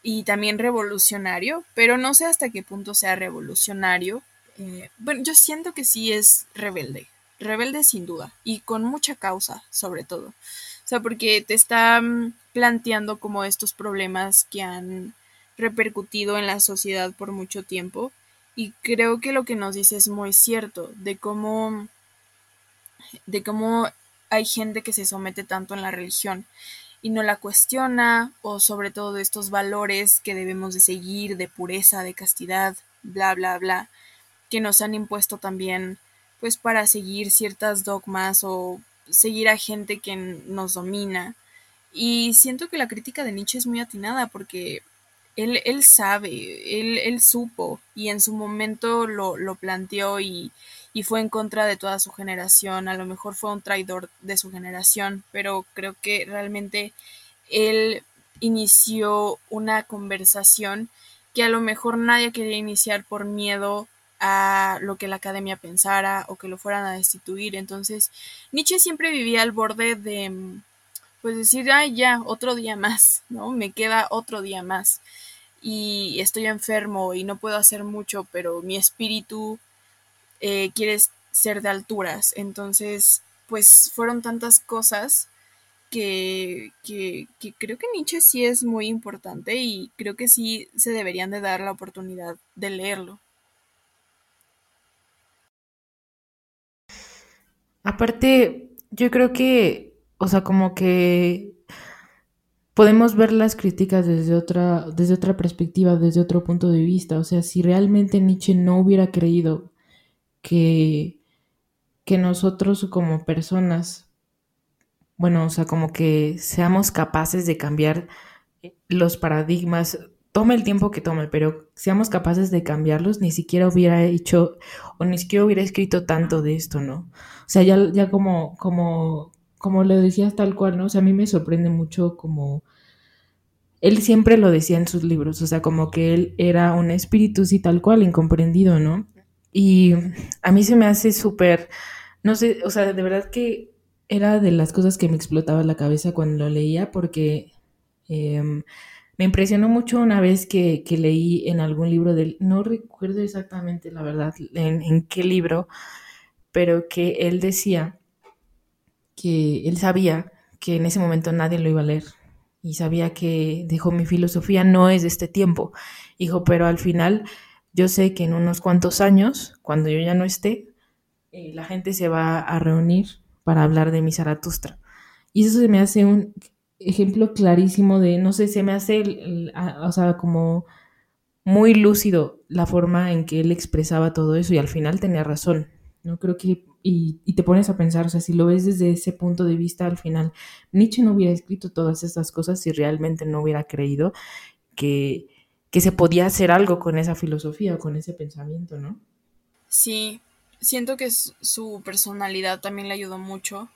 y también revolucionario, pero no sé hasta qué punto sea revolucionario. Eh, bueno, yo siento que sí es rebelde, rebelde sin duda, y con mucha causa, sobre todo. O sea, porque te está mm, planteando como estos problemas que han repercutido en la sociedad por mucho tiempo. Y creo que lo que nos dice es muy cierto, de cómo, de cómo hay gente que se somete tanto en la religión y no la cuestiona, o sobre todo de estos valores que debemos de seguir, de pureza, de castidad, bla, bla, bla, que nos han impuesto también, pues para seguir ciertas dogmas o seguir a gente que nos domina. Y siento que la crítica de Nietzsche es muy atinada porque él, él sabe, él, él supo y en su momento lo, lo planteó y, y fue en contra de toda su generación, a lo mejor fue un traidor de su generación, pero creo que realmente él inició una conversación que a lo mejor nadie quería iniciar por miedo a lo que la academia pensara o que lo fueran a destituir. Entonces, Nietzsche siempre vivía al borde de, pues decir, ay, ya, otro día más, ¿no? Me queda otro día más. Y estoy enfermo y no puedo hacer mucho, pero mi espíritu eh, quieres ser de alturas. Entonces, pues fueron tantas cosas que, que, que, creo que Nietzsche sí es muy importante y creo que sí se deberían de dar la oportunidad de leerlo. Aparte, yo creo que, o sea, como que podemos ver las críticas desde otra, desde otra perspectiva, desde otro punto de vista. O sea, si realmente Nietzsche no hubiera creído que, que nosotros como personas, bueno, o sea, como que seamos capaces de cambiar los paradigmas, tome el tiempo que tome, pero seamos capaces de cambiarlos, ni siquiera hubiera hecho o ni siquiera hubiera escrito tanto de esto, ¿no? O sea, ya, ya como, como, como lo decías tal cual, ¿no? O sea, a mí me sorprende mucho como él siempre lo decía en sus libros, o sea, como que él era un espíritu, sí, tal cual, incomprendido, ¿no? Y a mí se me hace súper, no sé, o sea, de verdad que era de las cosas que me explotaba la cabeza cuando lo leía porque em, me impresionó mucho una vez que, leí en algún libro del, no recuerdo exactamente la verdad en, en qué libro, pero que él decía que él sabía que en ese momento nadie lo iba a leer y sabía que dijo mi filosofía no es de este tiempo, dijo, pero al final yo sé que en unos cuantos años, cuando yo ya no esté, eh, la gente se va a reunir para hablar de mi Zaratustra. Y eso se me hace un ejemplo clarísimo de, no sé, se me hace, o sea, como muy lúcido la forma en que él expresaba todo eso y al final tenía razón. No creo que, y, y, te pones a pensar, o sea, si lo ves desde ese punto de vista, al final, Nietzsche no hubiera escrito todas estas cosas si realmente no hubiera creído que, que se podía hacer algo con esa filosofía o con ese pensamiento, ¿no? Sí, siento que su personalidad también le ayudó mucho,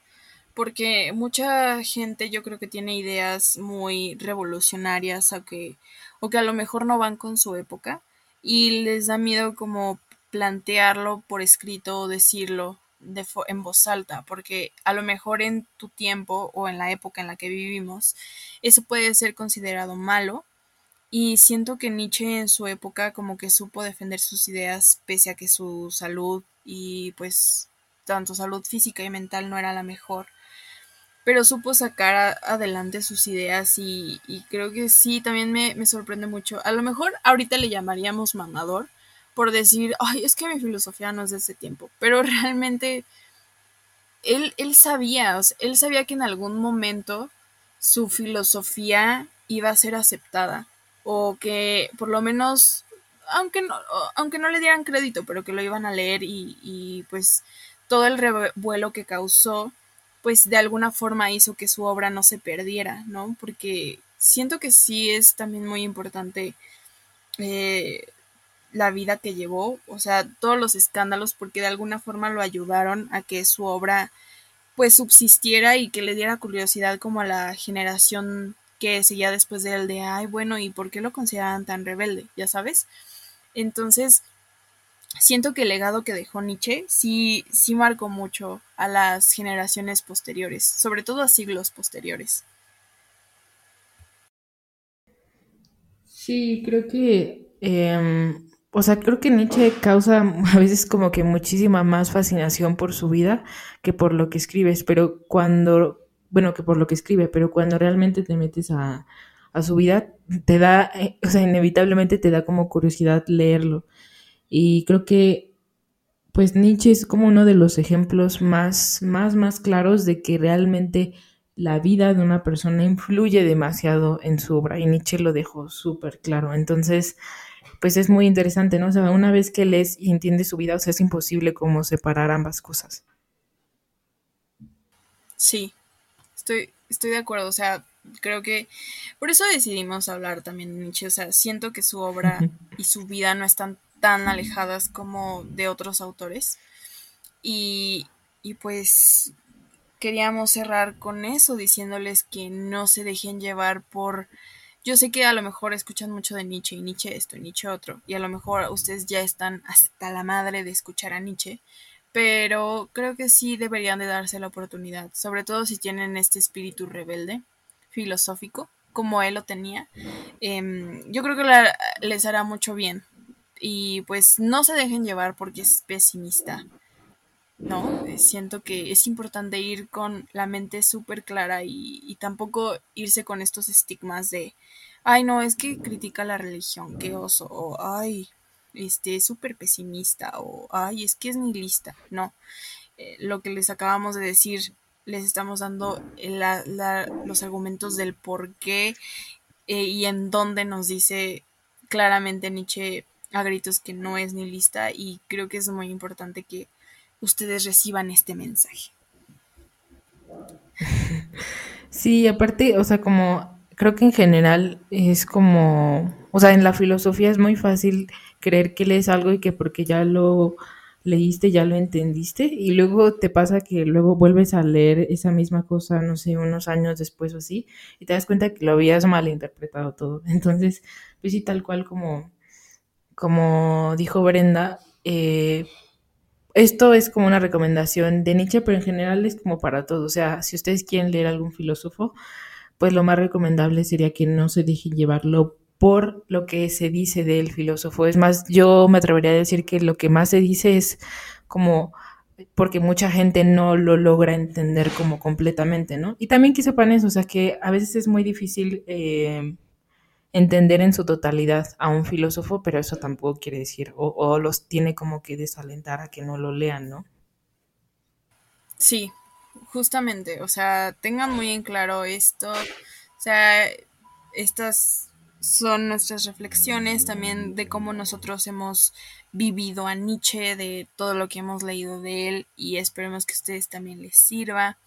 porque mucha gente yo creo que tiene ideas muy revolucionarias o que, o que a lo mejor no van con su época y les da miedo como plantearlo por escrito o decirlo de en voz alta, porque a lo mejor en tu tiempo o en la época en la que vivimos, eso puede ser considerado malo y siento que Nietzsche en su época como que supo defender sus ideas pese a que su salud y pues tanto salud física y mental no era la mejor. Pero supo sacar adelante sus ideas y, creo que sí, también me, me, sorprende mucho. A lo mejor ahorita le llamaríamos mamador por decir, ay, es que mi filosofía no es de ese tiempo. Pero *laughs* realmente él, él sabía, él sabía que en algún momento su filosofía iba a ser aceptada o que por lo menos, aunque no, aunque no le dieran crédito, pero que lo iban a leer y, pues todo el revuelo que causó, pues de alguna forma hizo que su obra no se perdiera, ¿no? Porque siento que sí es también muy importante eh, la vida que llevó, o sea, todos los escándalos, porque de alguna forma lo ayudaron a que su obra pues subsistiera y que le diera curiosidad como a la generación que seguía después de él de, ay, bueno, ¿y por qué lo consideraban tan rebelde? Ya sabes. Entonces, siento que el legado que dejó Nietzsche sí, sí marcó mucho a las generaciones posteriores, sobre todo a siglos posteriores. Sí, creo que, em, o sea, creo que Nietzsche causa a veces como que muchísima más fascinación por su vida que por lo que escribes, pero cuando, bueno, que por lo que escribe, pero cuando realmente te metes a, a su vida, te da, eh, o sea, inevitablemente te da como curiosidad leerlo. Y creo que, pues Nietzsche es como uno de los ejemplos más, más, más claros de que realmente la vida de una persona influye demasiado en su obra y Nietzsche lo dejó súper claro. Entonces, pues es muy interesante, ¿no? O sea, una vez que lees y entiendes su vida, o sea, es imposible como separar ambas cosas. Sí, estoy, estoy de acuerdo, o sea, creo que por eso decidimos hablar también de Nietzsche, o sea, siento que su obra *laughs* y su vida no están tan alejadas como de otros autores. Y, y pues queríamos cerrar con eso, diciéndoles que no se dejen llevar por... Yo sé que a lo mejor escuchan mucho de Nietzsche y Nietzsche esto y Nietzsche otro, y a lo mejor ustedes ya están hasta la madre de escuchar a Nietzsche, pero creo que sí deberían de darse la oportunidad, sobre todo si tienen este espíritu rebelde, filosófico, como él lo tenía. Eh, yo creo que les hará mucho bien. Y pues no se dejen llevar porque es pesimista. ¿no? Eh, siento que es importante ir con la mente súper clara y, y, tampoco irse con estos estigmas de, ay, no, es que critica la religión, qué oso, o ay, este, es súper pesimista, o ay, es que es nihilista, no. Eh, lo que les acabamos de decir, les estamos dando los argumentos del por qué eh, y en dónde nos dice claramente Nietzsche a gritos que no es nihilista y creo que es muy importante que ustedes reciban este mensaje. *laughs* Sí, aparte, o sea, como creo que en general es como, o sea, en la filosofía es muy fácil creer que lees algo y que porque ya lo leíste, ya lo entendiste y luego te pasa que luego vuelves a leer esa misma cosa, no sé, unos años después o así, y te das cuenta que lo habías malinterpretado todo. *laughs* Entonces, pues sí, tal cual como, como dijo Brenda, eh, esto es como una recomendación de Nietzsche, pero en general es como para todos. O sea, si ustedes quieren leer algún filósofo, pues lo más recomendable sería que no se dejen llevarlo por lo que se dice del filósofo. Es más, yo me atrevería a decir que lo que más se dice es como porque mucha gente no lo logra entender como completamente, ¿no? Y también que sepan eso, o sea, que a veces es muy difícil eh, entender en su totalidad a un filósofo, pero eso tampoco quiere decir, o, o, los tiene como que desalentar a que no lo lean, ¿no? Sí, justamente, o sea, tengan muy en claro esto, o sea, estas son nuestras reflexiones también de cómo nosotros hemos vivido a Nietzsche, de todo lo que hemos leído de él y esperemos que a ustedes también les sirva.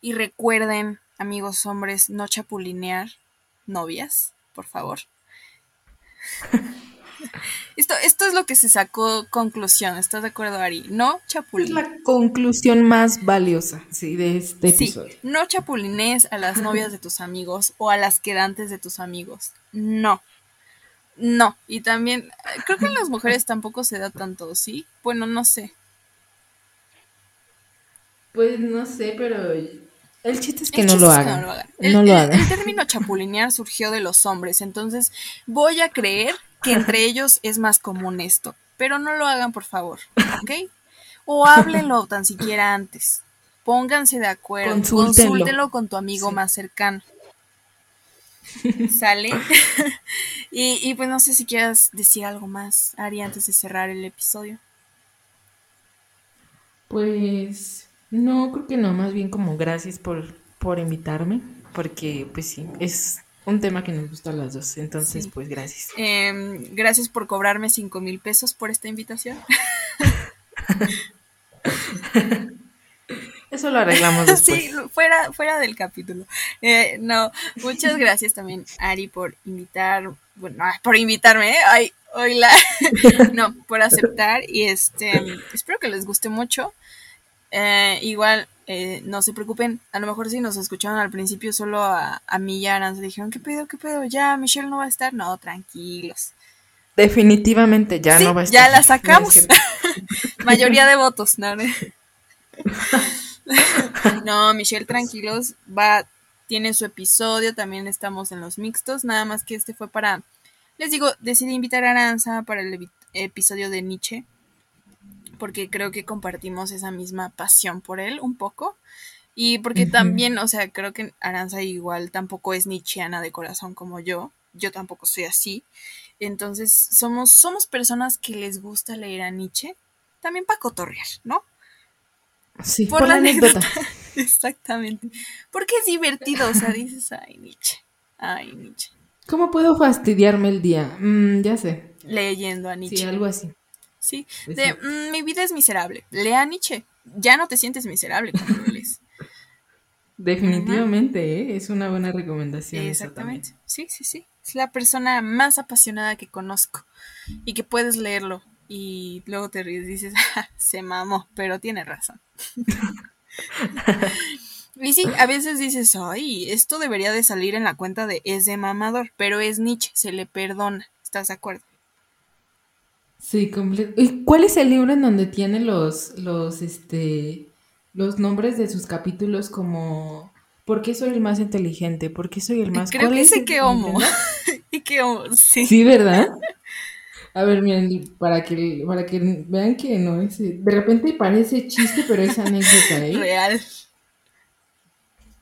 Y recuerden, amigos hombres, no chapulinear novias por favor. *laughs* Esto, esto es lo que se sacó conclusión, ¿estás de acuerdo, Ari? No chapulines. Es la conclusión más valiosa, sí, de este episodio. Sí, no chapulines a las novias de tus amigos o a las quedantes de tus amigos. No. No. Y también, creo que en las mujeres tampoco se da tanto, ¿sí? Bueno, no sé. Pues no sé, pero el chiste es que, no, lo hagan. no lo hagan. El, no lo hagan. El, el, término chapulinear surgió de los hombres, entonces voy a creer que entre *laughs* ellos es más común esto, pero no lo hagan por favor, ¿ok? O háblenlo tan siquiera antes. Pónganse de acuerdo, consúltenlo, consúltenlo con tu amigo sí. más cercano. *laughs* ¿Sale? *laughs* y, y pues no sé si quieras decir algo más, Ari, antes de cerrar el episodio. Pues no, creo que no, más bien como gracias por, por invitarme, porque pues sí, es un tema que nos gusta a las dos, entonces sí. pues gracias. Eh, gracias por cobrarme cinco mil pesos por esta invitación. *laughs* Eso lo arreglamos *laughs* después. Sí, fuera, fuera del capítulo. Eh, no, muchas gracias también, Ari, por invitar, bueno, por invitarme, ¿eh? Ay, hola. *laughs* no, por aceptar y este, espero que les guste mucho. Eh, igual, eh, no se preocupen, a lo mejor si nos escucharon al principio solo a, a mí y a Aran, se dijeron, ¿qué pedo, qué pedo? ¿Ya Michelle no va a estar? No, tranquilos. Definitivamente ya sí, no va a estar. Ya la sacamos. No *laughs* Mayoría de votos, ¿no? *laughs* no, Michelle, tranquilos, va, tiene su episodio, también estamos en los mixtos, nada más que este fue para Les digo, decidí invitar a Aranza para el episodio de Nietzsche, porque creo que compartimos esa misma pasión por él un poco. Y porque también, o sea, creo que Aranza igual tampoco es nietzscheana de corazón como yo. Yo tampoco soy así. Entonces, somos, somos personas que les gusta leer a Nietzsche. También para cotorrear, ¿no? Sí, por, la anécdota. *laughs* Exactamente. Porque es divertido, o sea, dices, ay, Nietzsche. Ay, Nietzsche. ¿Cómo puedo fastidiarme el día? Mm, ya sé. Leyendo a Nietzsche. Sí, algo así. Sí, de mm, mi vida es miserable. Lea Nietzsche. Ya no te sientes miserable cuando lo lees. *laughs* Definitivamente, ¿eh? es una buena recomendación. Exactamente. Sí, sí, sí. Es la persona más apasionada que conozco y que puedes leerlo y luego te ríes y dices, *laughs* ah, se mamó, pero tiene razón. *laughs* y sí, a veces dices, ay, esto debería de salir en la cuenta de es de mamador, pero es Nietzsche, se le perdona. ¿Estás de acuerdo? Sí, completo. ¿Y cuál es el libro en donde tiene los, los, este, los nombres de sus capítulos como ¿Por qué soy el más inteligente? ¿Por qué soy el más Creo que sé que homo. *laughs* y que homo, sí. Sí, ¿verdad? A ver, miren, para que, para que vean que no es. De repente parece chiste, pero es anécdota, ¿eh? *laughs* Real.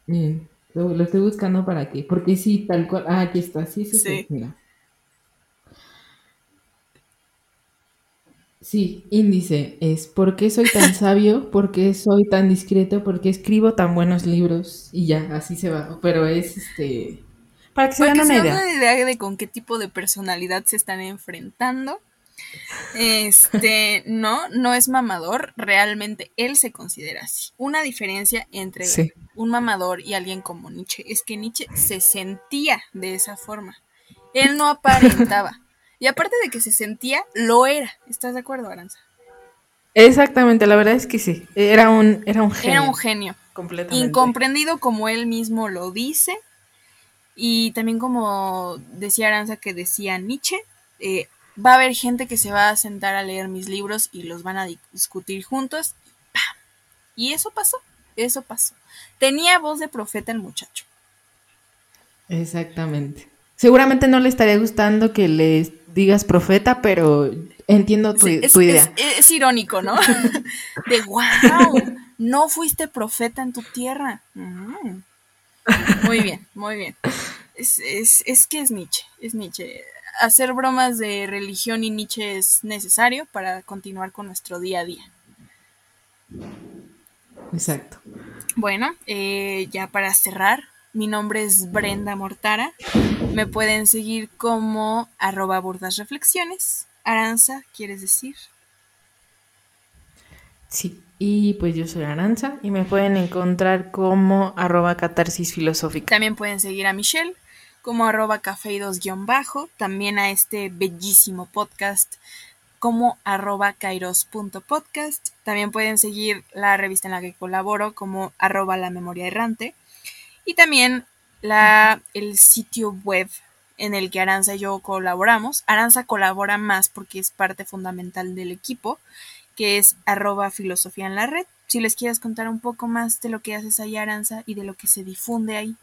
Miren, lo, estoy buscando para qué. Porque sí, tal cual. Ah, aquí está, sí, sí, sí. Mira. Sí, índice es ¿por qué soy tan *laughs* sabio? ¿Por qué soy tan discreto? ¿Por qué escribo tan buenos libros? Y ya, así se va. Pero es este. Para que se den una idea. una idea de con qué tipo de personalidad se están enfrentando. Este, *laughs* no, no es mamador, realmente él se considera así. Una diferencia entre un mamador y alguien como Nietzsche es que Nietzsche se sentía de esa forma. Él no aparentaba. *laughs* Y aparte de que se sentía, lo era. ¿Estás de acuerdo, Aranza? Exactamente, la verdad es que sí. Era un, era un genio. Era un genio. Completamente. Incomprendido como él mismo lo dice. Y también como decía Aranza que decía Nietzsche, eh, va a haber gente que se va a sentar a leer mis libros y los van a discutir juntos. Y eso pasó, eso pasó. Tenía voz de profeta el muchacho. Exactamente. Seguramente no le estaría gustando que les digas profeta, pero entiendo tu, idea. Es, irónico, ¿no? *laughs* De wow, no fuiste profeta en tu tierra. Mm. Muy bien, muy bien. Es, es, que es Nietzsche, es Nietzsche. Hacer bromas de religión y Nietzsche es necesario para continuar con nuestro día a día. Exacto. Bueno, eh, ya para cerrar, mi nombre es Brenda Mortara. Me pueden seguir como arroba burdas reflexiones. Aranza, ¿quieres decir? Sí, y pues yo soy Aranza y me pueden encontrar como arroba catarsis filosófica. También pueden seguir a Michelle como arroba cafeidos bajo también a este bellísimo podcast como arroba kairos.podcast. También pueden seguir la revista en la que colaboro como arroba la memoria errante y también la, el sitio web en el que Aranza y yo colaboramos. Aranza colabora más porque es parte fundamental del equipo, que es arroba filosofía en la red. Si les quieres contar un poco más de lo que haces ahí, Aranza, y de lo que se difunde ahí.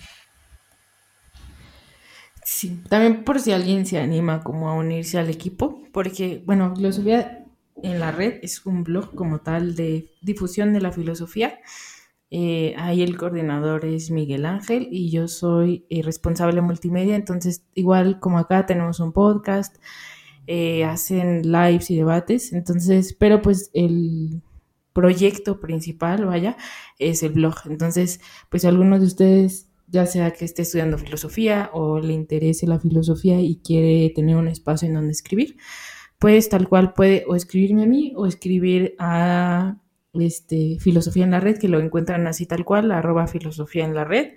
Sí, también por si alguien se anima como a unirse al equipo, porque, bueno, Filosofía en la red es un blog como tal de difusión de la filosofía eh, ahí el coordinador es Miguel Ángel y yo soy eh, responsable multimedia, entonces igual como acá tenemos un podcast, eh, hacen lives y debates, entonces, pero pues el proyecto principal, vaya, es el blog. Entonces, pues algunos de ustedes, ya sea que esté estudiando filosofía o le interese la filosofía y quiere tener un espacio en donde escribir, pues tal cual puede o escribirme a mí o escribir a este, Filosofía en la Red, que lo encuentran así tal cual, arroba filosofía en la red,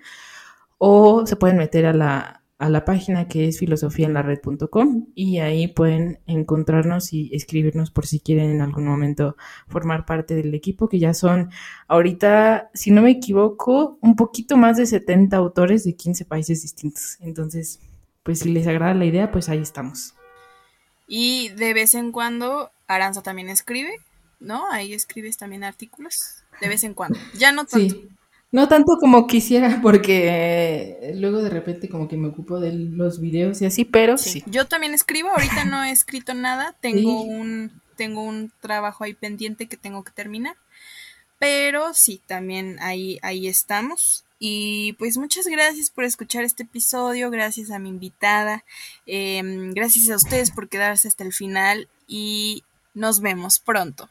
o se pueden meter a la, a la página que es filosofiaenlared.com y ahí pueden encontrarnos y escribirnos por si quieren en algún momento formar parte del equipo, que ya son ahorita, si no me equivoco, un poquito más de 70 autores de 15 países distintos. Entonces, pues si les agrada la idea, pues ahí estamos. Y de vez en cuando Aranza también escribe. ¿No? Ahí escribes también artículos de vez en cuando. Ya no tanto. No tanto como quisiera, porque luego de repente como que me ocupo de los videos y así, pero sí. Yo también escribo, ahorita no he escrito nada, tengo un tengo un trabajo ahí pendiente que tengo que terminar. Pero sí, también ahí, ahí estamos. Y pues muchas gracias por escuchar este episodio, gracias a mi invitada, em, gracias a ustedes por quedarse hasta el final y nos vemos pronto.